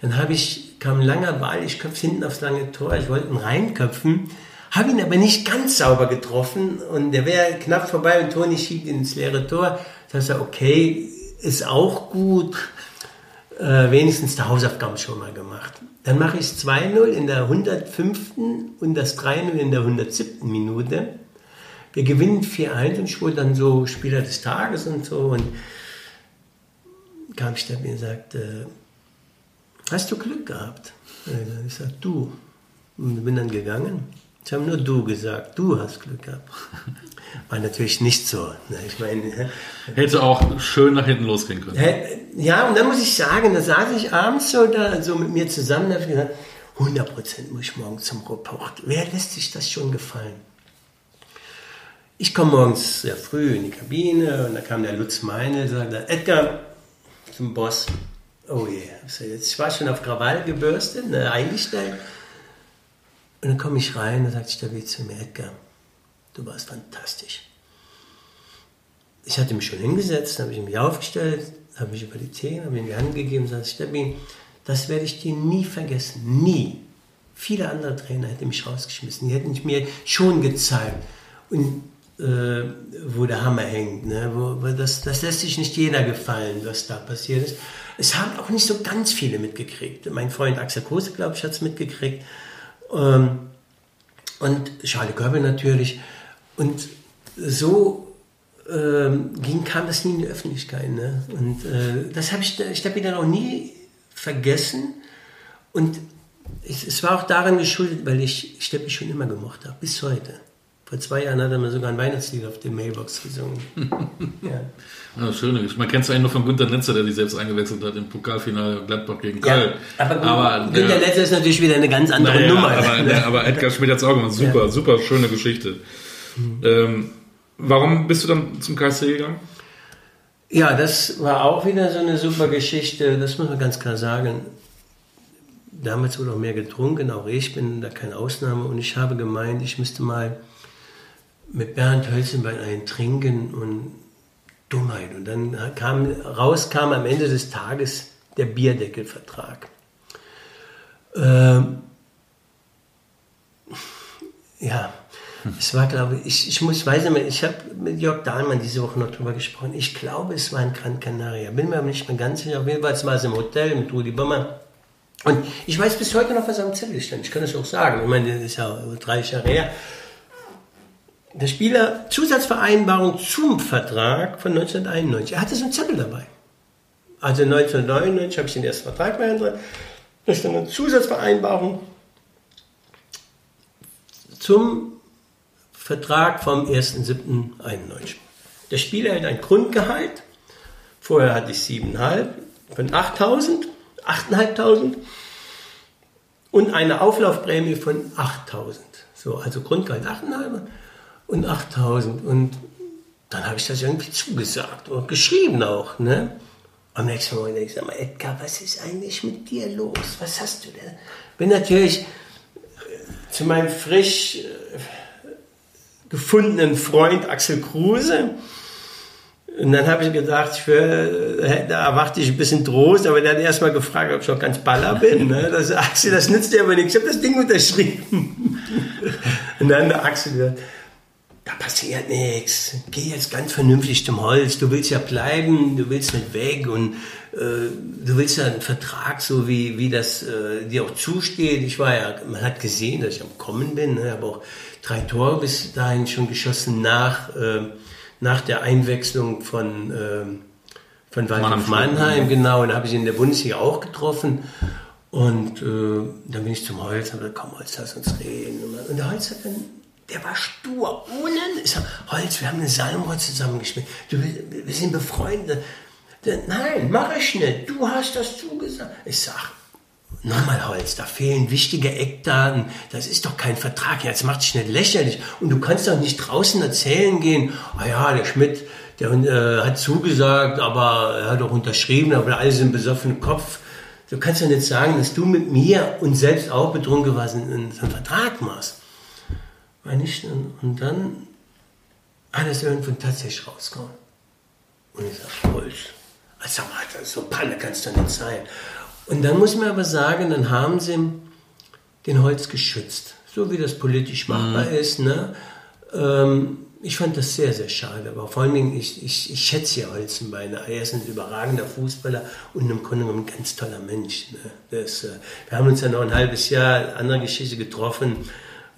Dann habe ich, kam ein langer Ball, ich köpfe hinten aufs lange Tor, ich wollte ihn reinköpfen, habe ihn aber nicht ganz sauber getroffen und der wäre knapp vorbei und Toni schiebt ihn ins leere Tor. Da ist er, okay, ist auch gut, äh, wenigstens die Hausaufgaben schon mal gemacht. Dann mache ich 2-0 in der 105. und das 3-0 in der 107. Minute. Wir gewinnen 4-1 und ich wurde dann so Spieler des Tages und so. Und kam dann mir und sagte, hast du Glück gehabt? Ich sagte, du. Und bin dann gegangen. Ich habe nur du gesagt, du hast Glück gehabt. War natürlich nicht so. Ne? Ich meine, hätte auch schön nach hinten losgehen können. Ja, und dann muss ich sagen, da saß ich abends so da so mit mir zusammen und habe gesagt, 100% muss ich morgen zum Report. Wer lässt sich das schon gefallen? Ich komme morgens sehr früh in die Kabine und da kam der Lutz Meine und sagte, Edgar, zum Boss. Oh je, yeah. ich war schon auf Krawall gebürstet, ne, eingestellt. Und dann komme ich rein und sagt Steffi zu mir, Edgar, du warst fantastisch. Ich hatte mich schon hingesetzt, habe ich mich aufgestellt, habe mich über die Themen, habe ihm die Hand gegeben und sagte, Steffi, das werde ich dir nie vergessen, nie. Viele andere Trainer hätten mich rausgeschmissen, die hätten mir schon gezeigt. Und äh, wo der Hammer hängt. Ne? Wo das, das lässt sich nicht jeder gefallen, was da passiert ist. Es haben auch nicht so ganz viele mitgekriegt. Mein Freund Axel Kose, glaube ich, hat es mitgekriegt. Ähm, und Charlie Körbel natürlich. Und so ähm, ging, kam das nie in die Öffentlichkeit. Ne? Und äh, das habe ich, ich habe dann auch nie vergessen. Und es, es, war auch daran geschuldet, weil ich Steppi schon immer gemocht habe, bis heute. Vor zwei Jahren hat er mir sogar ein Weihnachtslied auf der Mailbox gesungen. ja. ja, schön. Man kennt es eigentlich nur von Günter Netzer, der sich selbst eingewechselt hat im Pokalfinale Gladbach gegen Köln. Ja, aber, aber Günter Netzer ist natürlich wieder eine ganz andere naja, Nummer. Aber, der, aber Edgar Schmidt hat es auch gemacht. Super, super schöne Geschichte. Mhm. Ähm, warum bist du dann zum KSC gegangen? Ja, das war auch wieder so eine super Geschichte. Das muss man ganz klar sagen. Damals wurde auch mehr getrunken, auch ich bin da keine Ausnahme. Und ich habe gemeint, ich müsste mal mit Bernd Hölzenbein ein Trinken und Dummheit. Und dann kam, raus kam am Ende des Tages der Bierdeckelvertrag. Ähm, ja, Es war, glaube ich, ich muss, weiß nicht mehr, ich habe mit Jörg Dahlmann diese Woche noch drüber gesprochen. Ich glaube, es war in Gran Canaria. Bin mir aber nicht mehr ganz sicher. Auf jeden Fall war es im Hotel mit Rudi Bommer. Und ich weiß bis heute noch, was am Zettel stand. Ich kann das auch sagen. Ich meine, das ist ja drei Jahre her. Der Spieler, Zusatzvereinbarung zum Vertrag von 1991. Er hatte so einen Zettel dabei. Also 1999 habe ich den ersten Vertrag behandelt. Da stand eine Zusatzvereinbarung zum Vertrag vom 1.7.91. Der Spieler hat ein Grundgehalt. Vorher hatte ich 7,5 von 8.000, 8.500 und eine Auflaufprämie von 8.000. So, also Grundgehalt 8,5 und 8.000. Und dann habe ich das irgendwie zugesagt und geschrieben auch. Ne? Am nächsten Morgen ich, sag mal, Edgar, was ist eigentlich mit dir los? Was hast du denn? Bin natürlich zu meinem frisch äh, gefundenen Freund Axel Kruse. Und dann habe ich gedacht, ich will, äh, da erwarte ich ein bisschen Trost, aber der hat erstmal gefragt, ob ich noch ganz baller bin. Ne? Das, Axel, das nützt dir aber nichts. Ich habe das Ding unterschrieben. Und dann der Axel gesagt, da passiert nichts. Geh jetzt ganz vernünftig zum Holz. Du willst ja bleiben, du willst nicht weg und äh, du willst ja einen Vertrag, so wie, wie das äh, dir auch zusteht. Ich war ja, man hat gesehen, dass ich am Kommen bin. Ne? habe auch drei Tore bis dahin schon geschossen nach, äh, nach der Einwechslung von, äh, von Waldhof Mannheim. Genau, und da habe ich in der Bundesliga auch getroffen. Und äh, dann bin ich zum Holz habe gesagt, komm Holz, lass uns reden. Und der Holz hat dann der war stur. Ohne. Ich sag, Holz, wir haben eine Salmrott zusammengespielt. Du, wir sind befreundet. Nein, mach ich nicht. Du hast das zugesagt. Ich sag, nochmal Holz, da fehlen wichtige Eckdaten. Das ist doch kein Vertrag. Jetzt macht dich nicht lächerlich. Und du kannst doch nicht draußen erzählen gehen, ah ja, der Schmidt, der äh, hat zugesagt, aber er hat auch unterschrieben, aber alle sind besoffen im Kopf. Du kannst doch nicht sagen, dass du mit mir und selbst auch betrunken warst, einen Vertrag machst. War nicht, und dann hat es irgendwann tatsächlich rausgekommen. Und ich sage, Holz. Also, so Panne kannst du nicht sein. Und dann muss man aber sagen, dann haben sie den Holz geschützt. So wie das politisch machbar mhm. ist. Ne? Ähm, ich fand das sehr, sehr schade. Aber vor allen Dingen, ich, ich, ich schätze ja Holzenbein. Er ist ein überragender Fußballer und im Grunde genommen ein ganz toller Mensch. Ne? Das, äh, wir haben uns ja noch ein halbes Jahr andere Geschichte getroffen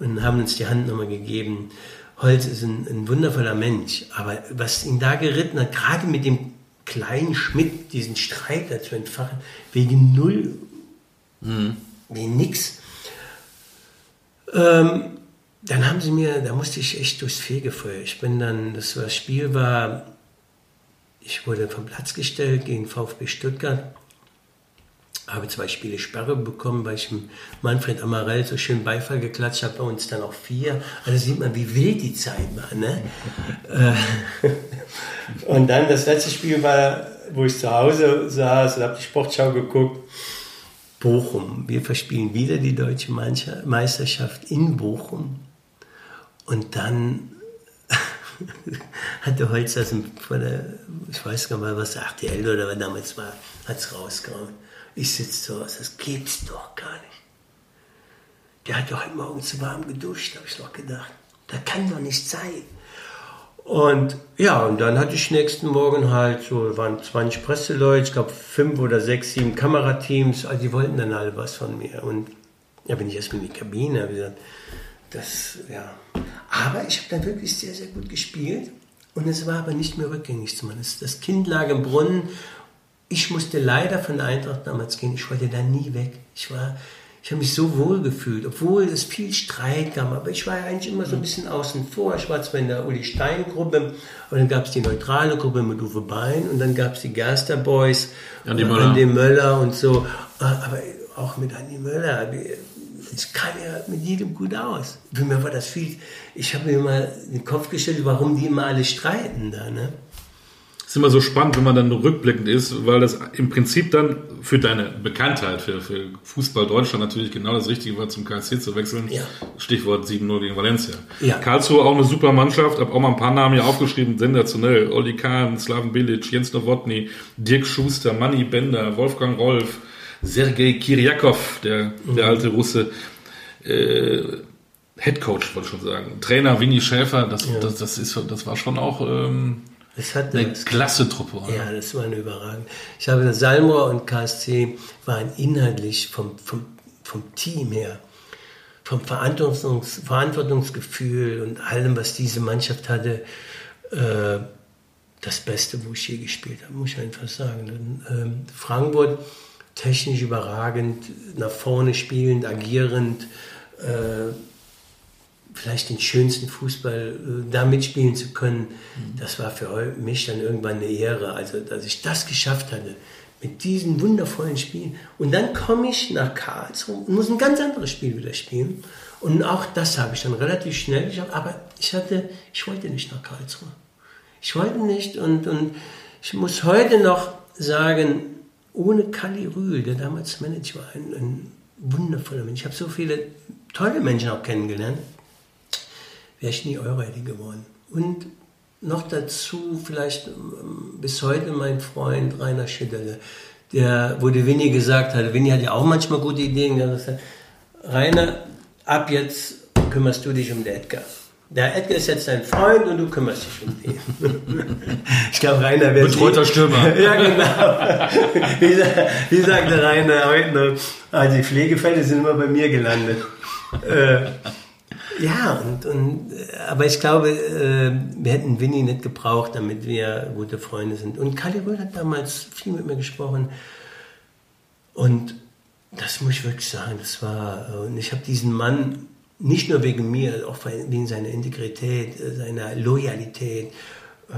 und haben uns die Hand nochmal gegeben. Holz ist ein, ein, wundervoller Mensch, aber was ihn da geritten hat, gerade mit dem kleinen Schmidt, diesen Streit da zu entfachen, wegen null, mhm. wegen nix. Ähm, dann haben sie mir, da musste ich echt durchs Fegefeuer. Ich bin dann, das, war, das Spiel war, ich wurde vom Platz gestellt gegen VfB Stuttgart habe zwei Spiele Sperre bekommen, weil ich Manfred Amarell so schön Beifall geklatscht habe, bei uns dann auch vier. Also sieht man, wie wild die Zeit war. Ne? Äh, und dann das letzte Spiel war, wo ich zu Hause saß und habe die Sportschau geguckt. Bochum. Wir verspielen wieder die deutsche Meisterschaft in Bochum. Und dann hatte Holz das von der, ich weiß gar nicht mal, was RTL oder was damals war, hat es rausgehauen. Ich sitze Hause, das gibt's doch gar nicht. Der hat doch heute Morgen zu warm geduscht, habe ich noch gedacht. Das kann doch nicht sein. Und ja, und dann hatte ich nächsten Morgen halt so, waren 20 Presseleute, ich glaube fünf oder sechs, sieben Kamerateams, also die wollten dann alle was von mir. Und da bin ich erstmal in die Kabine, habe gesagt, das, ja. Aber ich habe dann wirklich sehr, sehr gut gespielt. Und es war aber nicht mehr rückgängig zu machen. Das Kind lag im Brunnen ich musste leider von der Eintracht damals gehen. Ich wollte da nie weg. Ich war, ich habe mich so wohl gefühlt, obwohl es viel Streit gab. Aber ich war ja eigentlich immer so ein bisschen außen vor. Ich war zwar in der Uli Stein Gruppe, aber dann gab es die neutrale Gruppe mit Uwe Bein und dann gab es die Gerster Boys, Andi Möller. Andi Möller und so. Aber auch mit Andi Möller. Ich kam ja mit jedem gut aus. Für mich war das viel. Ich habe mir mal den Kopf gestellt, warum die immer alle streiten da. Ne? Ist immer so spannend, wenn man dann rückblickend ist, weil das im Prinzip dann für deine Bekanntheit, für, für Fußball Deutschland natürlich genau das Richtige war, zum KSC zu wechseln. Ja. Stichwort 7-0 gegen Valencia. Ja. Karlsruhe auch eine super Mannschaft, habe auch mal ein paar Namen hier aufgeschrieben, sensationell. Olli Kahn, Slaven Bilic, Jens Nowotny, Dirk Schuster, Manny Bender, Wolfgang Rolf, Sergei Kiriakov, der, mhm. der alte Russe. Äh, Head Coach, wollte ich schon sagen. Trainer Winnie Schäfer, das, ja. das, das, ist, das war schon auch ähm, eine klasse Truppe. Oder? Ja, das war eine überragend. Ich habe Salmrohr und KSC waren inhaltlich vom, vom, vom Team her, vom Verantwortungs, Verantwortungsgefühl und allem, was diese Mannschaft hatte, äh, das Beste, wo ich je gespielt habe, muss ich einfach sagen. Ähm, Frankfurt, technisch überragend, nach vorne spielend, agierend, äh, vielleicht den schönsten Fußball äh, da mitspielen zu können, mhm. das war für mich dann irgendwann eine Ehre. Also, dass ich das geschafft hatte mit diesen wundervollen Spielen. Und dann komme ich nach Karlsruhe und muss ein ganz anderes Spiel wieder spielen. Und auch das habe ich dann relativ schnell geschafft. Aber ich hatte, ich wollte nicht nach Karlsruhe. Ich wollte nicht und, und ich muss heute noch sagen, ohne Kali Rühl, der damals Manager war, ein, ein wundervoller Mensch. Ich habe so viele tolle Menschen auch kennengelernt wäre ich nie Euro-Eddy geworden. Und noch dazu vielleicht ähm, bis heute mein Freund Rainer Schütterle, der, wo der Winnie gesagt hat, Winnie hat ja auch manchmal gute Ideen, der gesagt Rainer, ab jetzt kümmerst du dich um den Edgar. Der Edgar ist jetzt dein Freund und du kümmerst dich um ihn. ich glaube, Rainer wäre... Betreuter Stürmer. ja, genau. Wie, wie sagte Rainer heute noch, also die Pflegefälle sind immer bei mir gelandet. Äh, ja, und, und, aber ich glaube, äh, wir hätten Winnie nicht gebraucht, damit wir gute Freunde sind. Und Kali Röhl hat damals viel mit mir gesprochen. Und das muss ich wirklich sagen, das war, und ich habe diesen Mann nicht nur wegen mir, auch wegen seiner Integrität, äh, seiner Loyalität, äh,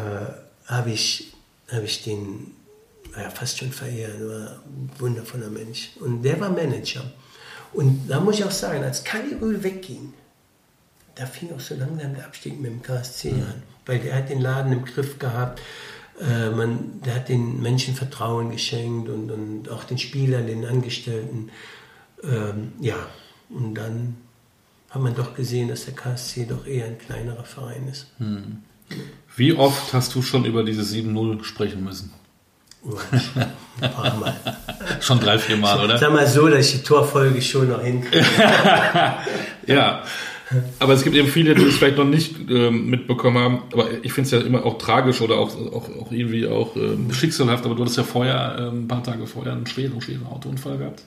habe ich, hab ich den ja, fast schon verehrt. Er war ein wundervoller Mensch. Und der war Manager. Und da muss ich auch sagen, als Kali Röhl wegging, da fing auch so langsam der Abstieg mit dem KSC mhm. an, weil der hat den Laden im Griff gehabt. Äh, man, der hat den Menschen Vertrauen geschenkt und, und auch den Spielern, den Angestellten. Ähm, ja, und dann hat man doch gesehen, dass der KSC doch eher ein kleinerer Verein ist. Mhm. Wie oft hast du schon über diese 7-0 sprechen müssen? Ein paar Mal. schon drei, vier Mal, oder? Sag mal so, dass ich die Torfolge schon noch hinkriege. ja. Aber es gibt eben viele, die es vielleicht noch nicht ähm, mitbekommen haben. Aber ich finde es ja immer auch tragisch oder auch, auch, auch irgendwie auch ähm, schicksalhaft. Aber du hattest ja vorher, ähm, ein paar Tage vorher, einen schweren, schweren Autounfall gehabt.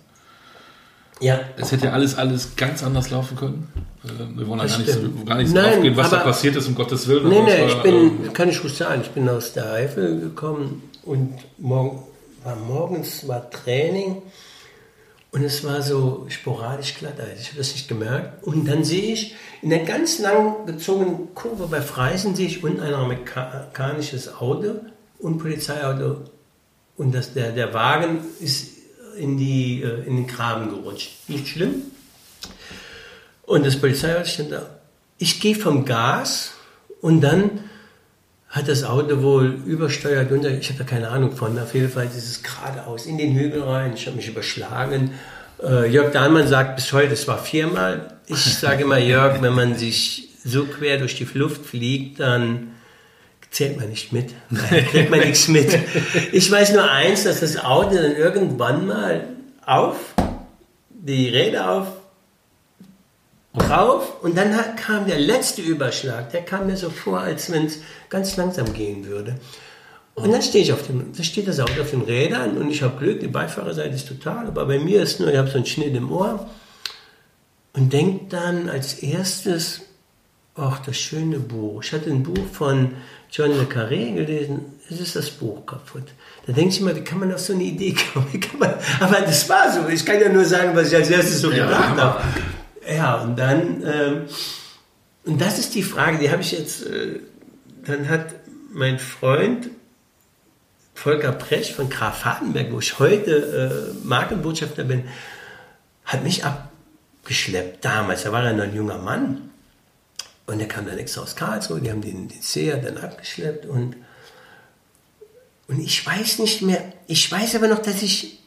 Ja. Es hätte ja alles, alles ganz anders laufen können. Äh, wir wollen da gar nicht, so, gar nicht Nein, aufgehen, was da passiert ist, um Gottes Willen. Nee, nee, ich bin, ähm, kann ich gut sagen, ich bin aus der Eifel gekommen und morgen, war morgens war Training und es war so sporadisch glatt, also ich habe das nicht gemerkt. Und dann sehe ich in der ganz lang gezogenen Kurve bei Freisen, sehe ich unten ein amerikanisches Auto und Polizeiauto. Und das, der, der Wagen ist in, die, äh, in den Graben gerutscht. Nicht schlimm. Und das Polizeiauto stand da. Ich gehe vom Gas und dann hat das Auto wohl übersteuert. Und ich habe da keine Ahnung von. Auf jeden Fall ist es geradeaus in den Hügel rein. Ich habe mich überschlagen. Äh, Jörg Dahlmann sagt bis heute, es war viermal. Ich sage immer, Jörg, wenn man sich so quer durch die Luft fliegt, dann zählt man nicht mit. Nein, kriegt man nichts mit. Ich weiß nur eins, dass das Auto dann irgendwann mal auf, die Räder auf, drauf und dann kam der letzte Überschlag. Der kam mir so vor, als wenn es ganz langsam gehen würde. Und dann stehe ich auf dem, da steht das Auto auf den Rädern und ich habe Glück, die Beifahrerseite ist total, aber bei mir ist nur, ich habe so einen Schnitt im Ohr und denke dann als erstes, ach, das schöne Buch. Ich hatte ein Buch von John Le Carré gelesen, es ist das Buch kaputt. Da denke ich immer, wie kann man auf so eine Idee kommen? Man, aber das war so, ich kann ja nur sagen, was ich als erstes so gedacht ja. habe. Ja, und dann, ähm, und das ist die Frage, die habe ich jetzt, äh, dann hat mein Freund Volker Presch von Graf Hardenberg, wo ich heute äh, Markenbotschafter bin, hat mich abgeschleppt damals. Da war er noch ein junger Mann. Und er kam dann extra aus Karlsruhe, die haben den, den Seher dann abgeschleppt und, und ich weiß nicht mehr, ich weiß aber noch, dass ich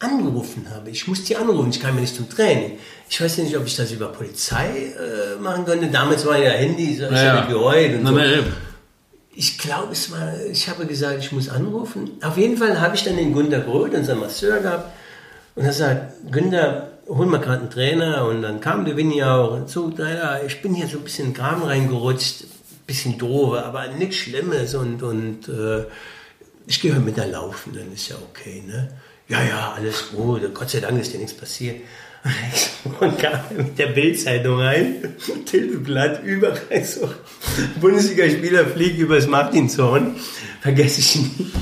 angerufen habe. Ich musste die anrufen, ich kam ja nicht zum Training. Ich weiß nicht, ob ich das über Polizei äh, machen konnte. Damals waren ja Handys, ich naja. habe geheult und Na, so. Ich glaube, es war, ich habe gesagt, ich muss anrufen. Auf jeden Fall habe ich dann den Günter Groth, unseren Masseur, gehabt. Und er sagt, Günter, holen wir gerade einen Trainer und dann kam der Winnie auch und so, naja, ich bin hier so ein bisschen in den Graben reingerutscht, bisschen doof, aber nichts Schlimmes und, und äh, ich gehe mit der laufen, dann ist ja okay, ne? Ja, ja, alles gut, Gott sei Dank ist dir nichts passiert. Und kam mit der Bildzeitung rein, Titelblatt, überall so, Bundesligaspieler fliegt übers Martinshorn, vergesse ich nie.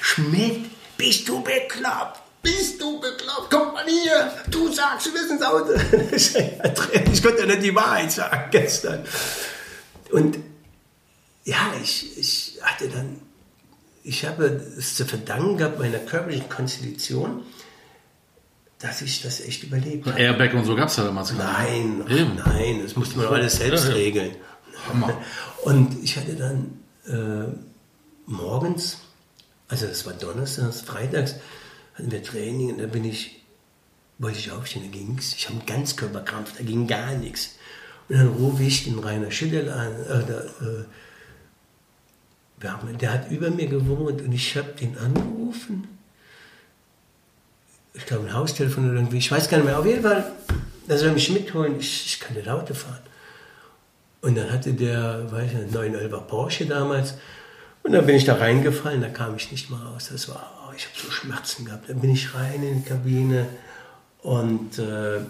Schmidt, bist du bekloppt? Bist du bekloppt? Komm mal hier, du sagst, du bist ins Auto. Ich konnte ja nicht die Wahrheit sagen gestern. Und ja, ich, ich hatte dann, ich habe es zu verdanken gehabt meiner körperlichen Konstitution, dass ich das echt überlebt habe. Airbag und so gab es ja damals Nein, Eben. nein, das musste man alles selbst ja, ja. regeln. Hammer. Und ich hatte dann äh, morgens, also das war Donnerstags, Freitags, hatten wir Training und da bin ich, wollte ich aufstehen, da ging es. Ich habe einen Ganzkörperkrampf, da ging gar nichts. Und dann rufe ich den Rainer Schüttel an, äh, äh, haben, der hat über mir gewohnt und ich habe den angerufen. Ich glaube, ein Haustelefon oder irgendwie, ich weiß gar nicht mehr. Auf jeden Fall, er soll mich mitholen, ich, ich kann nicht Auto fahren. Und dann hatte der, weiß ich, einen 911er Porsche damals. Und dann bin ich da reingefallen, da kam ich nicht mal raus. Das war ich habe so Schmerzen gehabt. Dann bin ich rein in die Kabine und äh,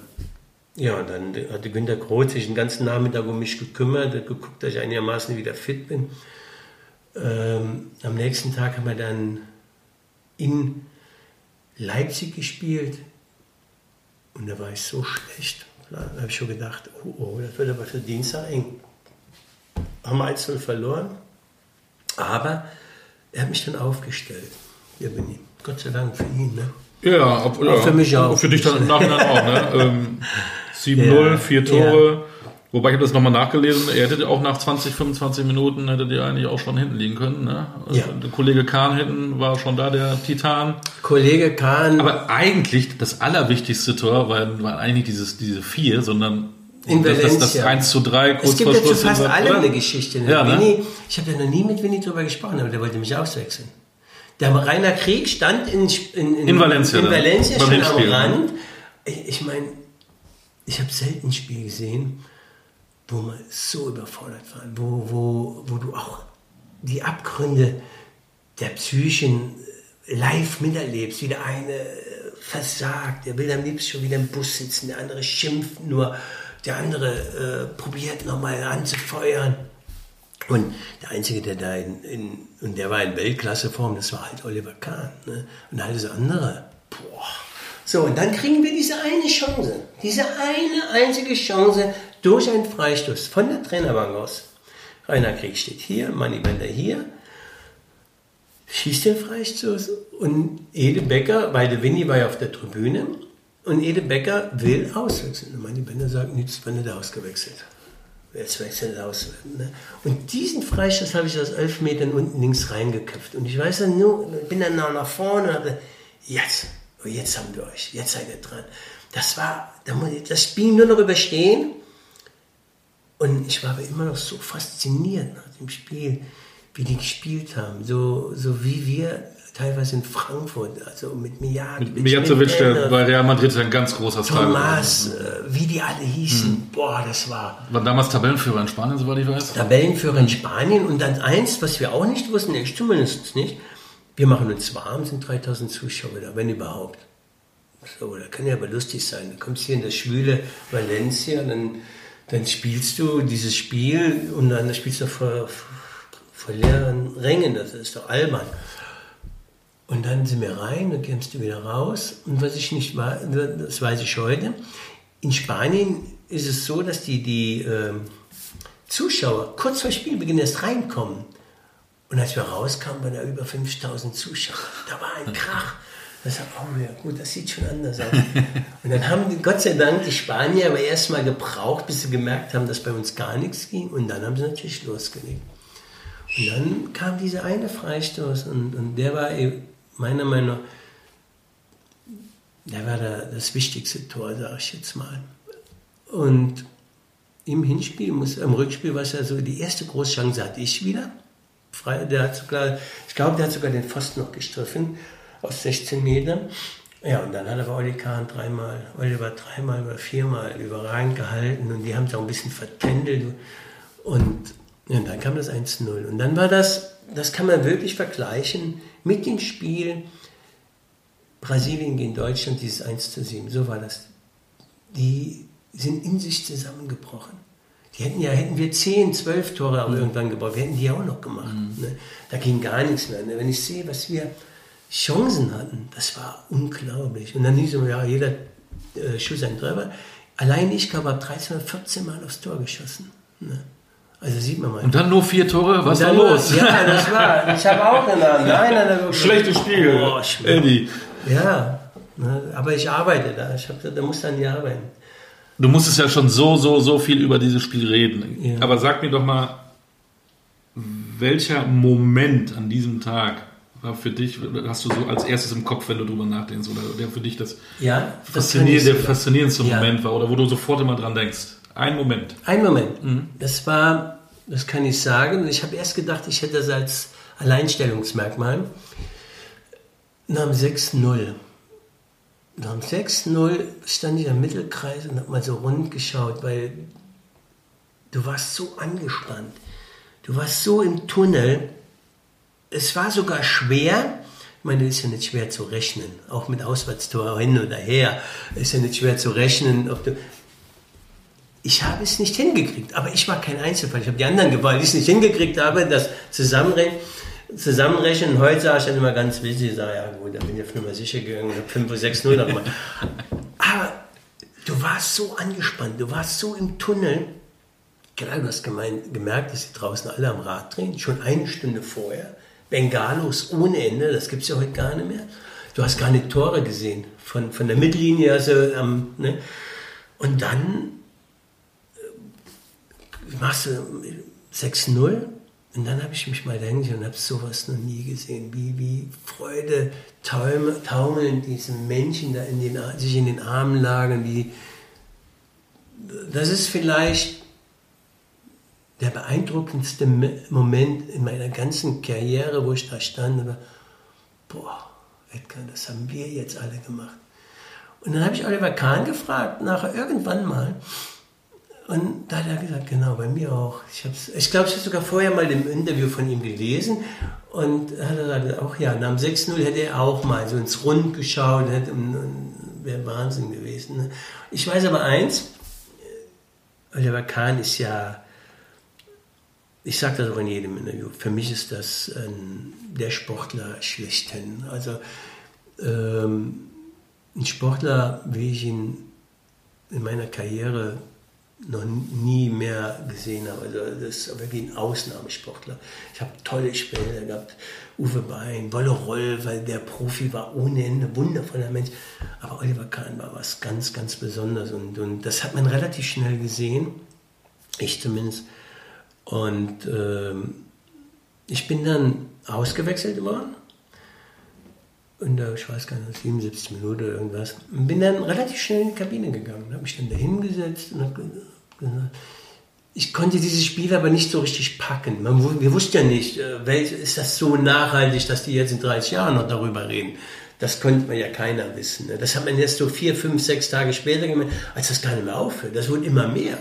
ja, dann hatte Günter Groth sich den ganzen Nachmittag um mich gekümmert, hat geguckt, dass ich einigermaßen wieder fit bin. Ähm, am nächsten Tag haben wir dann in Leipzig gespielt und da war ich so schlecht. Da habe ich schon gedacht, oh, oh, das wird aber für Dienstag eng. Haben wir 1 verloren, aber er hat mich dann aufgestellt. Hier bin ich. Gott sei Dank für ihn. Ne? Ja, ob, ja, für mich auch. Für dich dann im Nachhinein auch. Ne? Ähm, 7-0, ja, vier Tore. Ja. Wobei ich habe das nochmal nachgelesen, er hätte auch nach 20, 25 Minuten hätte die eigentlich auch schon hinten liegen können. Ne? Ja. Der Kollege Kahn hinten war schon da, der Titan. Kollege Kahn. Aber eigentlich das allerwichtigste Tor war, war eigentlich dieses, diese vier, sondern in das, Valencia. Das, das 1 zu 3 kurz Es gibt ja zu fast allem eine Geschichte. Ne? Ja, ne? Winnie, ich habe ja noch nie mit Winnie drüber gesprochen, aber der wollte mich auswechseln. Der Rainer Krieg stand in, in, in, in Valencia, in Valencia schon am ne? Rand. Ich, ich meine, ich habe selten ein Spiel gesehen, wo man so überfordert war, wo, wo, wo du auch die Abgründe der Psychen live miterlebst, wie der eine versagt, der will am liebsten schon wieder im Bus sitzen, der andere schimpft nur, der andere äh, probiert nochmal anzufeuern. Und der Einzige, der da in, in, und der war in Weltklasseform, das war halt Oliver Kahn. Ne? Und alles andere, boah. So, und dann kriegen wir diese eine Chance, diese eine einzige Chance durch einen Freistoß von der Trainerbank aus. Rainer Krieg steht hier, Manni Bender hier, schießt den Freistoß und Ede Becker, weil der Winnie war ja auf der Tribüne, und Ede Becker will auswechseln. Und Manni Bender sagt, nichts, wenn er ausgewechselt jetzt wechselt aus. Ne? Und diesen Freistoß habe ich aus elf Metern unten links reingeköpft. Und ich weiß dann nur, bin dann noch nach vorne und habe, jetzt, oh, jetzt haben wir euch, jetzt seid ihr dran. Das war, das Spiel nur noch überstehen. Und ich war aber immer noch so fasziniert nach dem Spiel, wie die gespielt haben. So, so wie wir teilweise in Frankfurt, also mit Mijatovic. Mit Mijatovic, der bei Real Madrid ist ein ganz großer Star. Thomas, äh, wie die alle hießen, hm. boah, das war... War damals Tabellenführer in Spanien, soweit ich weiß. Tabellenführer in Spanien und dann eins, was wir auch nicht wussten, ich zumindest nicht, wir machen uns warm, sind 3000 Zuschauer da, wenn überhaupt. So, da kann ja aber lustig sein. Du kommst hier in das schwüle Valencia, dann, dann spielst du dieses Spiel und dann spielst du vor, vor leeren Rängen, das ist doch albern. Und dann sind wir rein, dann kommst du wieder raus. Und was ich nicht weiß, das weiß ich heute, in Spanien ist es so, dass die, die äh, Zuschauer kurz vor Spielbeginn erst reinkommen. Und als wir rauskamen, waren da über 5000 Zuschauer. Da war ein Krach. Das war, oh ja, gut, das sieht schon anders aus. Und dann haben Gott sei Dank die Spanier aber erst mal gebraucht, bis sie gemerkt haben, dass bei uns gar nichts ging. Und dann haben sie natürlich losgelegt. Und dann kam dieser eine Freistoß und, und der war eben meiner Meinung nach, der war der, das wichtigste Tor, sage ich jetzt mal. Und im Hinspiel, muss, im Rückspiel war es ja so, die erste Großchance hatte ich wieder. Frei, der hat sogar, ich glaube, der hat sogar den Pfosten noch gestriffen aus 16 Metern. Ja, und dann hat aber Olli Kahn dreimal, Oliver dreimal oder viermal überragend gehalten und die haben es auch ein bisschen vertändelt. Und, und dann kam das 1-0. Und dann war das, das kann man wirklich vergleichen mit dem Spiel Brasilien gegen Deutschland, dieses 1 zu 7. So war das. Die sind in sich zusammengebrochen. Die hätten ja, hätten wir 10, 12 Tore auch mhm. irgendwann gebaut, wir hätten die auch noch gemacht. Mhm. Ne? Da ging gar nichts mehr. Ne? Wenn ich sehe, was wir Chancen hatten, das war unglaublich. Und dann hieß es, ja, jeder äh, Schuss ein Treffer. Allein ich glaube, habe 13 oder 14 Mal aufs Tor geschossen. Ne? Also sieht man mal. Und dann nur vier Tore? Was war los? Ja, das war. Ich habe auch genommen. Nein, nein, nein, Schlechtes Spiel. Oh, Eddie. Ja, ne, aber ich arbeite da. Ich hab, da muss dann die arbeiten. Du musstest ja schon so, so, so viel über dieses Spiel reden. Ja. Aber sag mir doch mal, welcher Moment an diesem Tag war für dich, hast du so als erstes im Kopf, wenn du drüber nachdenkst, oder der für dich das, ja, das faszinierende, faszinierendste ja. Moment war, oder wo du sofort immer dran denkst? Ein Moment. Ein Moment. Mhm. Das war, das kann ich sagen, ich habe erst gedacht, ich hätte das als Alleinstellungsmerkmal. Nach dem 6-0. Nach dem 6-0 stand ich am Mittelkreis und habe mal so rund geschaut, weil du warst so angespannt. Du warst so im Tunnel es war sogar schwer, ich meine, das ist ja nicht schwer zu rechnen, auch mit Auswärtstor hin oder her, ist ja nicht schwer zu rechnen, ich habe es nicht hingekriegt, aber ich war kein Einzelfall. Ich habe die anderen gewollt, die es nicht hingekriegt habe, das Zusammenrechnen. Zusammenrechnen, heute sage ich dann immer ganz witzig, ich sage, ja gut, da bin ich auf Nummer sicher gegangen, 5 oder 6 0 nochmal. Aber du warst so angespannt, du warst so im Tunnel. Klar, du hast gemeint, gemerkt, dass sie draußen alle am Rad drehen, schon eine Stunde vorher. Bengalos ohne Ende, das gibt es ja heute gar nicht mehr. Du hast gar nicht Tore gesehen, von, von der Mittellinie, also ähm, ne? und dann äh, machst du 6-0 und dann habe ich mich mal denken und habe sowas noch nie gesehen, wie, wie Freude taumeln diese Menschen da in den, sich in den Armen lagen, wie das ist vielleicht der beeindruckendste Moment in meiner ganzen Karriere, wo ich da stand, war, boah, Edgar, das haben wir jetzt alle gemacht. Und dann habe ich Oliver Kahn gefragt, nachher irgendwann mal. Und da hat er gesagt, genau, bei mir auch. Ich, ich glaube, ich habe sogar vorher mal im Interview von ihm gelesen. Und hat er gesagt, auch ja, nach dem 6-0 hätte er auch mal so ins Rund geschaut, wäre Wahnsinn gewesen. Ne? Ich weiß aber eins, Oliver Kahn ist ja ich sage das auch in jedem Interview, für mich ist das ähm, der Sportler schlechthin. Also ähm, ein Sportler, wie ich ihn in meiner Karriere noch nie mehr gesehen habe. Also das ist wirklich ein Ausnahmesportler. Ich habe tolle Spieler gehabt. Uwe Bein, Wolle Roll, weil der Profi war ohne Ende, wundervoller Mensch. Aber Oliver Kahn war was ganz, ganz Besonderes. Und, und das hat man relativ schnell gesehen. Ich zumindest und ähm, ich bin dann ausgewechselt worden. Und da, ich weiß gar nicht, 77 Minuten oder irgendwas. Und bin dann relativ schnell in die Kabine gegangen. Habe mich dann da hingesetzt und habe gesagt, ich konnte dieses Spiel aber nicht so richtig packen. Man, wir wussten ja nicht, äh, ist das so nachhaltig, dass die jetzt in 30 Jahren noch darüber reden. Das konnte man ja keiner wissen. Ne? Das hat man erst so vier, fünf, sechs Tage später gemacht, als das gar nicht mehr aufhört. Das wurde immer mehr.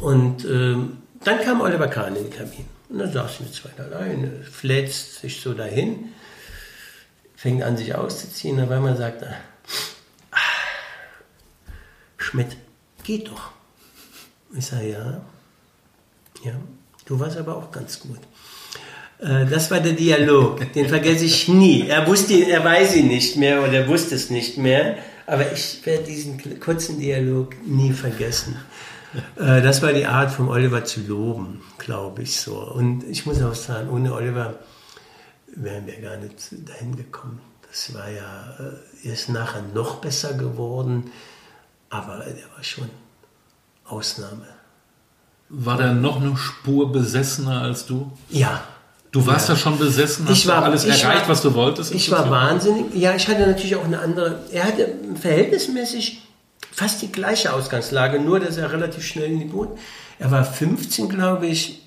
Und ähm, dann kam Oliver Kahn in die Kabine. Und dann saßen wir zwei alleine, flätzt sich so dahin, fängt an, sich auszuziehen, weil man sagt, ah, Schmidt, geht doch. Ich sage, ja, ja, du warst aber auch ganz gut. Äh, das war der Dialog, den vergesse ich nie. Er wusste, er weiß ihn nicht mehr oder er wusste es nicht mehr, aber ich werde diesen kurzen Dialog nie vergessen. Äh, das war die Art von Oliver zu loben, glaube ich so. Und ich muss auch sagen, ohne Oliver wären wir gar nicht dahin gekommen. Das war ja, er ist nachher noch besser geworden, aber er war schon Ausnahme. War der noch eine Spur besessener als du? Ja. Du warst ja, ja schon besessen, hast ich war, alles erreicht, war, was du wolltest? Ich war wahnsinnig. Ja, ich hatte natürlich auch eine andere. Er hatte verhältnismäßig fast die gleiche Ausgangslage, nur dass er relativ schnell in die Boot. Er war 15, glaube ich.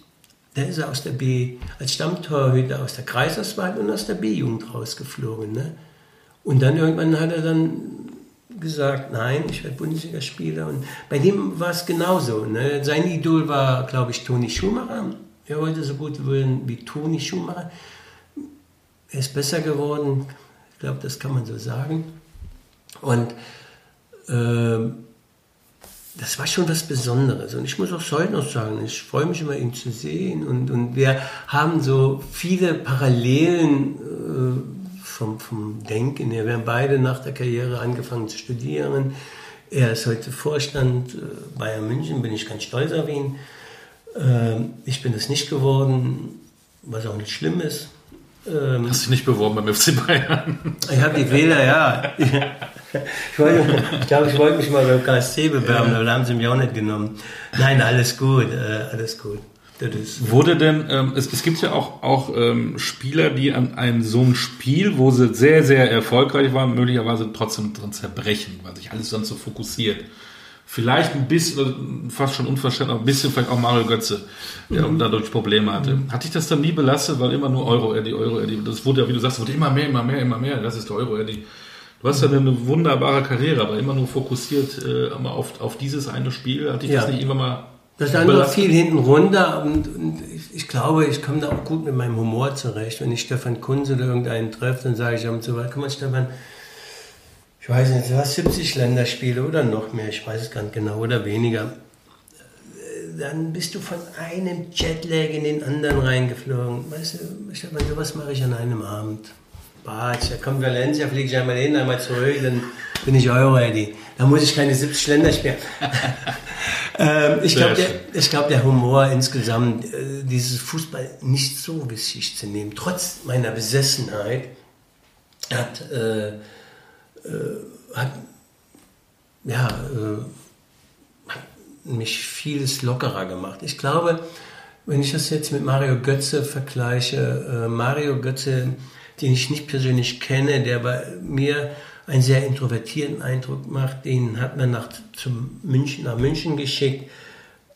Da ist er aus der B, als Stammtorhüter aus der Kreisauswahl und aus der B-Jugend rausgeflogen. Ne? Und dann irgendwann hat er dann gesagt, nein, ich werde Bundesligaspieler. Und bei dem war es genauso. Ne? Sein Idol war, glaube ich, Toni Schumacher. Er wollte so gut werden wie Toni Schumacher. Er ist besser geworden. Ich glaube, das kann man so sagen. Und das war schon was Besonderes. Und ich muss auch heute noch sagen, ich freue mich immer, ihn zu sehen. Und, und wir haben so viele Parallelen äh, vom, vom Denken her. Wir haben beide nach der Karriere angefangen zu studieren. Er ist heute Vorstand äh, Bayern München, bin ich ganz stolz auf ihn. Äh, ich bin es nicht geworden, was auch nicht schlimm ist. Ähm, Hast du dich nicht beworben beim FC Bayern? Ich habe die Fehler, ja. Ich, wollte, ich glaube, ich wollte mich mal beim KSC bewerben, ja. aber da haben sie mich auch nicht genommen. Nein, alles gut, äh, alles gut. Wurde denn, ähm, es, es, gibt ja auch, auch ähm, Spieler, die an einem so einem Spiel, wo sie sehr, sehr erfolgreich waren, möglicherweise trotzdem drin zerbrechen, weil sich alles dann so fokussiert. Vielleicht ein bisschen, fast schon unverständlich, ein bisschen vielleicht auch Mario Götze, der mhm. dadurch Probleme hatte. Mhm. Hat dich das dann nie belastet, weil immer nur Euro Eddie, Euro Eddie, das wurde ja, wie du sagst, wurde immer mehr, immer mehr, immer mehr, das ist der Euro Eddie. Du hast ja eine wunderbare Karriere, aber immer nur fokussiert äh, auf, auf dieses eine Spiel. Hat dich ja. das nicht immer mal das ist einfach viel hinten runter und, und ich, ich, glaube, ich komme da auch gut mit meinem Humor zurecht. Wenn ich Stefan Kunze oder irgendeinen treffe, dann sage ich ihm so, guck mal Stefan, ich weiß nicht, du hast 70 Länderspiele oder noch mehr, ich weiß es gar nicht genau, oder weniger. Dann bist du von einem Jetlag in den anderen reingeflogen. Weißt du, Stefan, sowas mache ich an einem Abend. Batsch, da kommt Valencia, fliege ich einmal hin, einmal zurück, dann bin ich Euro-Ready. Da muss ich keine 70 Länder spielen. ähm, ich glaube, der, glaub, der Humor insgesamt, äh, dieses Fußball nicht so wichtig zu nehmen, trotz meiner Besessenheit, hat, äh, äh, hat, ja, äh, hat mich vieles lockerer gemacht. Ich glaube, wenn ich das jetzt mit Mario Götze vergleiche, äh, Mario Götze den ich nicht persönlich kenne, der bei mir einen sehr introvertierten Eindruck macht. Den hat man nach, zum München, nach München geschickt.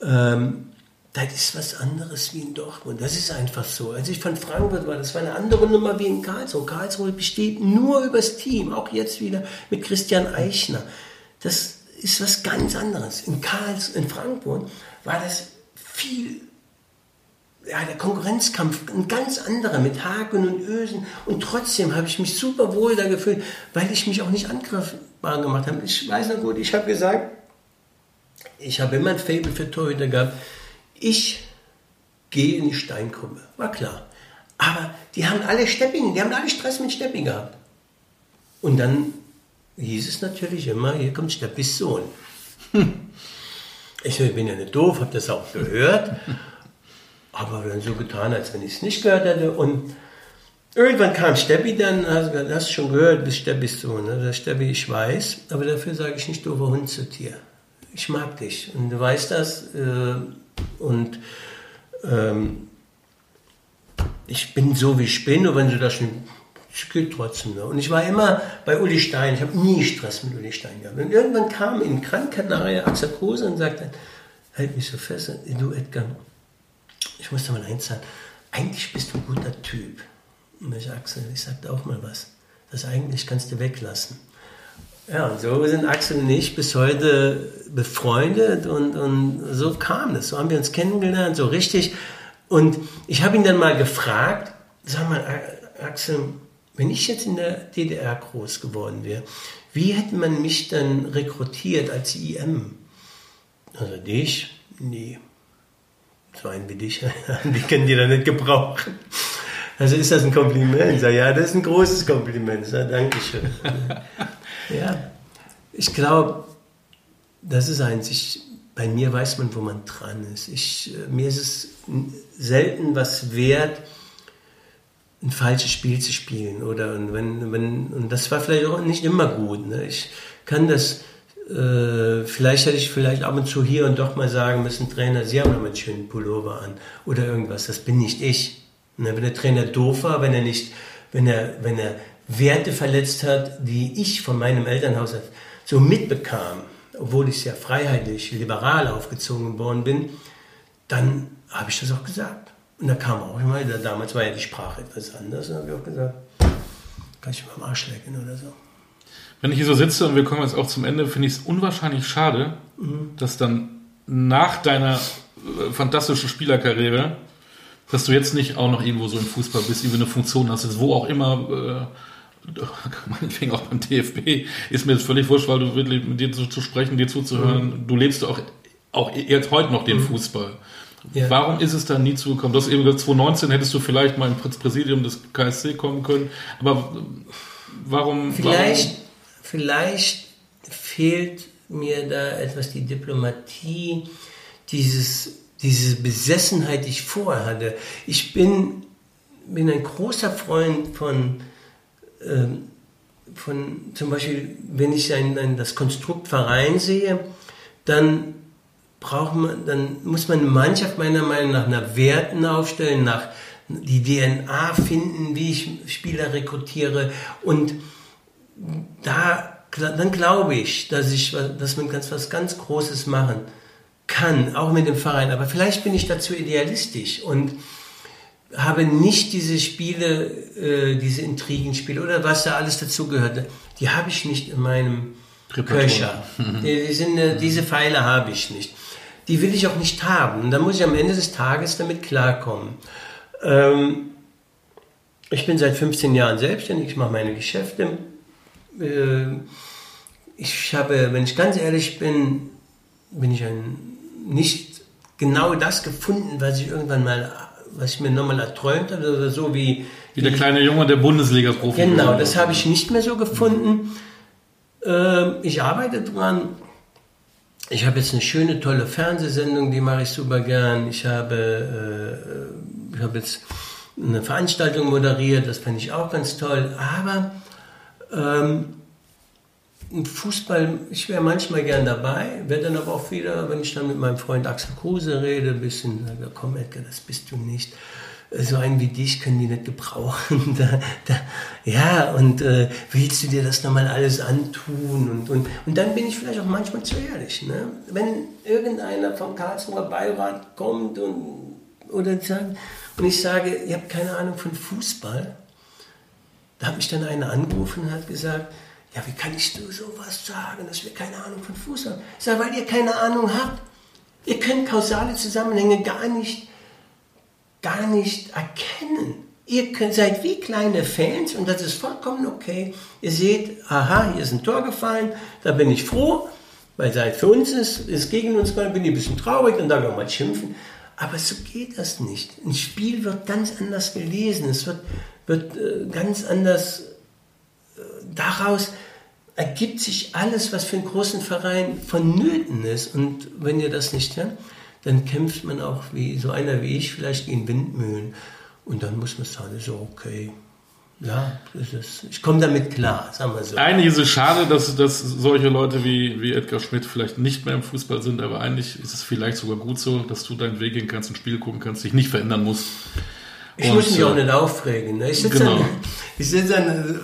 Ähm, das ist was anderes wie in Dortmund. Das ist einfach so. Als ich von Frankfurt war, das war eine andere Nummer wie in Karlsruhe. Karlsruhe besteht nur übers Team, auch jetzt wieder mit Christian Eichner. Das ist was ganz anderes. In Karls, in Frankfurt war das viel ja, der Konkurrenzkampf ein ganz anderer mit Haken und Ösen. Und trotzdem habe ich mich super wohl da gefühlt, weil ich mich auch nicht angreifbar gemacht habe. Ich weiß noch gut, ich habe gesagt, ich habe immer ein Fable für Torhüter gehabt. Ich gehe in die Steinkrümme. War klar. Aber die haben alle Stepping, die haben alle Stress mit Steppi gehabt. Und dann hieß es natürlich immer, hier kommt Steppis Sohn. Hm. Ich bin ja nicht doof, habe das auch gehört. Aber dann so getan, als wenn ich es nicht gehört hätte. Und irgendwann kam Steppi dann, hast du schon gehört, bis Steppis Sohn. Ne? Steppi, ich weiß, aber dafür sage ich nicht doofer Hund zu dir. Ich mag dich und du weißt das. Äh, und ähm, ich bin so, wie ich bin, und wenn du das es geht trotzdem noch. Und ich war immer bei Uli Stein, ich habe nie Stress mit Uli Stein gehabt. Und irgendwann kam in Canaria Axel Kruse und sagte, halt mich so fest, du Edgar, ich muss dir mal eins sagen, eigentlich bist du ein guter Typ. Und ich Axel, ich sagte auch mal was. Das eigentlich kannst du weglassen. Ja, und so sind Axel und ich bis heute befreundet und, und so kam das. So haben wir uns kennengelernt, so richtig. Und ich habe ihn dann mal gefragt, sag mal, Axel, wenn ich jetzt in der DDR groß geworden wäre, wie hätte man mich dann rekrutiert als IM? Also dich? Nee so einen wie dich, die können die da nicht gebrauchen. Also ist das ein Kompliment? Ja, das ist ein großes Kompliment. Sag, Dankeschön. ja, ich glaube, das ist einzig, bei mir weiß man, wo man dran ist. Ich, mir ist es selten was wert, ein falsches Spiel zu spielen. Oder und wenn, wenn, und das war vielleicht auch nicht immer gut. Ne? Ich kann das äh, vielleicht hätte ich vielleicht ab und zu hier und doch mal sagen müssen, Trainer, Sie haben einen schönen Pullover an oder irgendwas. Das bin nicht ich. Ne, wenn der Trainer doof war, wenn er nicht, wenn er, wenn er Werte verletzt hat, die ich von meinem Elternhaus so mitbekam, obwohl ich sehr freiheitlich, liberal aufgezogen worden bin, dann habe ich das auch gesagt. Und da kam auch immer, damals war ja die Sprache etwas anders, und habe ich auch gesagt, kann ich mal am Arsch lecken oder so. Wenn ich hier so sitze und wir kommen jetzt auch zum Ende, finde ich es unwahrscheinlich schade, mhm. dass dann nach deiner äh, fantastischen Spielerkarriere, dass du jetzt nicht auch noch irgendwo so im Fußball bist, irgendwie eine Funktion hast, wo auch immer, äh, meinetwegen auch beim DFB, ist mir jetzt völlig wurscht, weil du wirklich mit dir zu, zu sprechen, dir zuzuhören, mhm. du lebst auch, auch jetzt heute noch den mhm. Fußball. Ja. Warum ist es da nie zugekommen? Das eben 2019 hättest du vielleicht mal ins Präsidium des KSC kommen können, aber warum? Vielleicht, warum? vielleicht fehlt mir da etwas die Diplomatie, dieses, diese Besessenheit, die ich vorher hatte. Ich bin, bin ein großer Freund von, ähm, von zum Beispiel, wenn ich ein, ein, das Konstrukt Verein sehe, dann braucht man, dann muss man eine Mannschaft meiner Meinung nach nach Werten aufstellen, nach die DNA finden, wie ich Spieler rekrutiere und da, dann glaube ich, dass ich, dass man ganz, was ganz Großes machen kann, auch mit dem Verein. Aber vielleicht bin ich dazu idealistisch und habe nicht diese Spiele, äh, diese Intrigenspiele oder was da alles dazugehört. Die habe ich nicht in meinem Köcher. Die sind, äh, diese Pfeile habe ich nicht. Die will ich auch nicht haben. Und da muss ich am Ende des Tages damit klarkommen. Ähm, ich bin seit 15 Jahren selbstständig, ich mache meine Geschäfte. Äh, ich habe, wenn ich ganz ehrlich bin, bin ich ein, nicht genau das gefunden, was ich irgendwann mal, was ich mir nochmal erträumt habe, oder so wie. Wie der kleine Junge der Bundesliga-Profi. Genau, das habe ich nicht mehr so gefunden. Mhm. Ich arbeite dran. Ich habe jetzt eine schöne, tolle Fernsehsendung, die mache ich super gern. Ich habe, äh, ich habe jetzt eine Veranstaltung moderiert, das fand ich auch ganz toll. Aber ähm, Fußball, ich wäre manchmal gern dabei, wäre dann aber auch wieder, wenn ich dann mit meinem Freund Axel Kruse rede, ein bisschen, sage, komm Edgar, das bist du nicht. So einen wie dich können die nicht gebrauchen. da, da, ja, und äh, willst du dir das nochmal alles antun? Und, und, und dann bin ich vielleicht auch manchmal zu ehrlich. Ne? Wenn irgendeiner vom Karlsruher Beirat kommt und, oder sagt, und ich sage, ihr habt keine Ahnung von Fußball, da hat mich dann einer angerufen und hat gesagt, ja, wie kann ich du sowas sagen, dass wir keine Ahnung von Fuß haben? Ich sage, weil ihr keine Ahnung habt. Ihr könnt kausale Zusammenhänge gar nicht, gar nicht erkennen. Ihr könnt, seid wie kleine Fans und das ist vollkommen okay. Ihr seht, aha, hier ist ein Tor gefallen, da bin ich froh, weil seit für uns ist, ist gegen uns mal, bin ich ein bisschen traurig und dann auch mal schimpfen. Aber so geht das nicht. Ein Spiel wird ganz anders gelesen, es wird, wird äh, ganz anders äh, daraus ergibt sich alles, was für einen großen Verein vonnöten ist. Und wenn ihr das nicht habt, dann kämpft man auch wie so einer wie ich vielleicht gegen Windmühlen. Und dann muss man sagen, so okay. Ja, ist, ich komme damit klar, sagen wir so. Eigentlich ist es schade, dass, dass solche Leute wie, wie Edgar Schmidt vielleicht nicht mehr im Fußball sind, aber eigentlich ist es vielleicht sogar gut so, dass du deinen Weg gehen kannst, ein Spiel gucken kannst, dich nicht verändern musst. Ich und, muss mich auch nicht aufregen. Ne? Ich sitze genau. ich dann,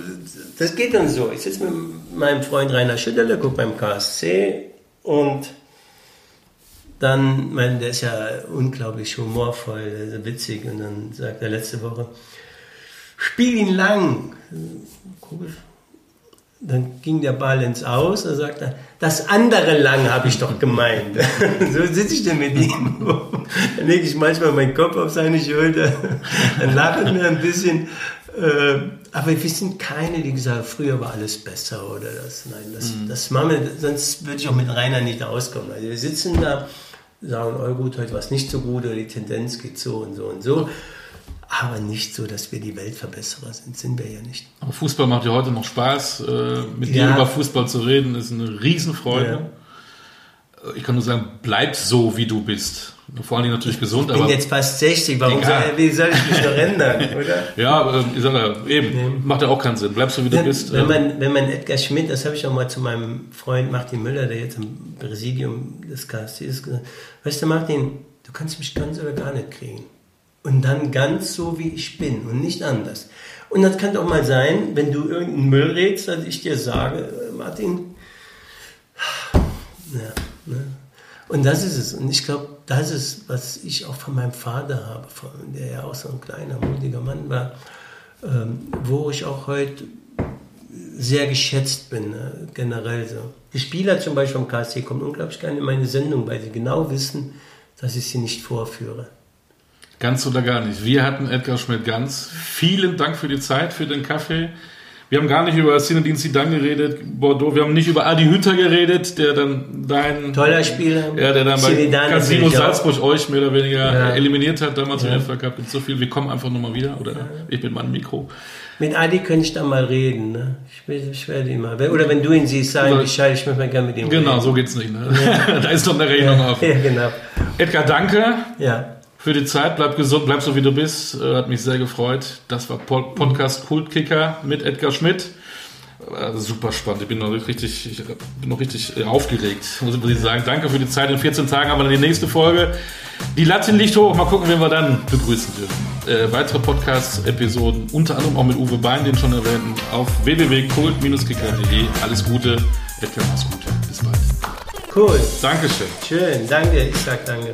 das geht dann so. Ich sitze mit meinem Freund Rainer Schütterle, gucke beim KSC und dann, mein, der ist ja unglaublich humorvoll, witzig und dann sagt er letzte Woche, spiel ihn lang. Dann ging der Ball ins Aus, da sagt er, das andere lang habe ich doch gemeint. so sitze ich dann mit ihm. dann lege ich manchmal meinen Kopf auf seine Schulter, dann lachen wir ein bisschen. Äh, aber wir sind keine, die gesagt haben, früher war alles besser oder das. Nein, das, mhm. das machen wir, sonst würde ich auch mit Rainer nicht auskommen. Also wir sitzen da, sagen, oh gut, heute war es nicht so gut oder die Tendenz geht so und so und so aber nicht so, dass wir die Weltverbesserer sind. Sind wir ja nicht. Aber Fußball macht ja heute noch Spaß. Äh, mit ja. dir über Fußball zu reden, ist eine Riesenfreude. Ja. Ich kann nur sagen, bleib so, wie du bist. Vor allem natürlich gesund. Ich bin jetzt fast 60, warum soll, wie soll ich mich noch ändern, oder? ja, ich sage ja, eben, ja. macht ja auch keinen Sinn. Bleib so, wie du bist. Wenn man, wenn man Edgar Schmidt, das habe ich auch mal zu meinem Freund Martin Müller, der jetzt im Präsidium des KSC ist, gesagt, weißt du Martin, du kannst mich ganz oder gar nicht kriegen. Und dann ganz so, wie ich bin und nicht anders. Und das kann doch mal sein, wenn du irgendeinen Müll redest, dass ich dir sage, Martin, ja, ne? Und das ist es. Und ich glaube, das ist, was ich auch von meinem Vater habe, der ja auch so ein kleiner, mutiger Mann war, ähm, wo ich auch heute sehr geschätzt bin, ne? generell so. Die Spieler zum Beispiel vom KSC kommen unglaublich gerne in meine Sendung, weil sie genau wissen, dass ich sie nicht vorführe. Ganz oder gar nicht. Wir hatten Edgar Schmidt ganz. Vielen Dank für die Zeit, für den Kaffee. Wir haben gar nicht über Zinedine Zidane geredet, Bordeaux. Wir haben nicht über Adi Hütter geredet, der dann dein... Toller Spieler. Ja, der dann bei Casino Salzburg euch mehr oder weniger ja. eliminiert hat, damals ja. im FA Cup. Gibt so viel. Wir kommen einfach nochmal wieder. Oder ja. ich bin mein Mikro. Mit Adi könnte ich dann mal reden. Ne? Ich, will, ich werde ihn mal. Oder wenn du ihn siehst, sag ihm Bescheid, ich möchte mal gerne mit ihm genau, reden. Genau, so geht's nicht. Ne? da ist doch eine Rechnung auf. Ja, genau. Edgar, danke. Ja für die Zeit. Bleib gesund, bleib so wie du bist. Äh, hat mich sehr gefreut. Das war Podcast Kultkicker mit Edgar Schmidt. Äh, super spannend. Ich bin noch richtig, ich bin noch richtig äh, aufgeregt, muss ich sagen. Danke für die Zeit. In 14 Tagen haben wir dann die nächste Folge. Die Latte liegt hoch. Mal gucken, wen wir dann begrüßen dürfen. Äh, weitere Podcast-Episoden, unter anderem auch mit Uwe Bein, den schon erwähnten, auf www.kult-kicker.de. Alles Gute. Edgar, mach's gut. Bis bald. Cool. Dankeschön. Schön. Danke. Ich sag danke.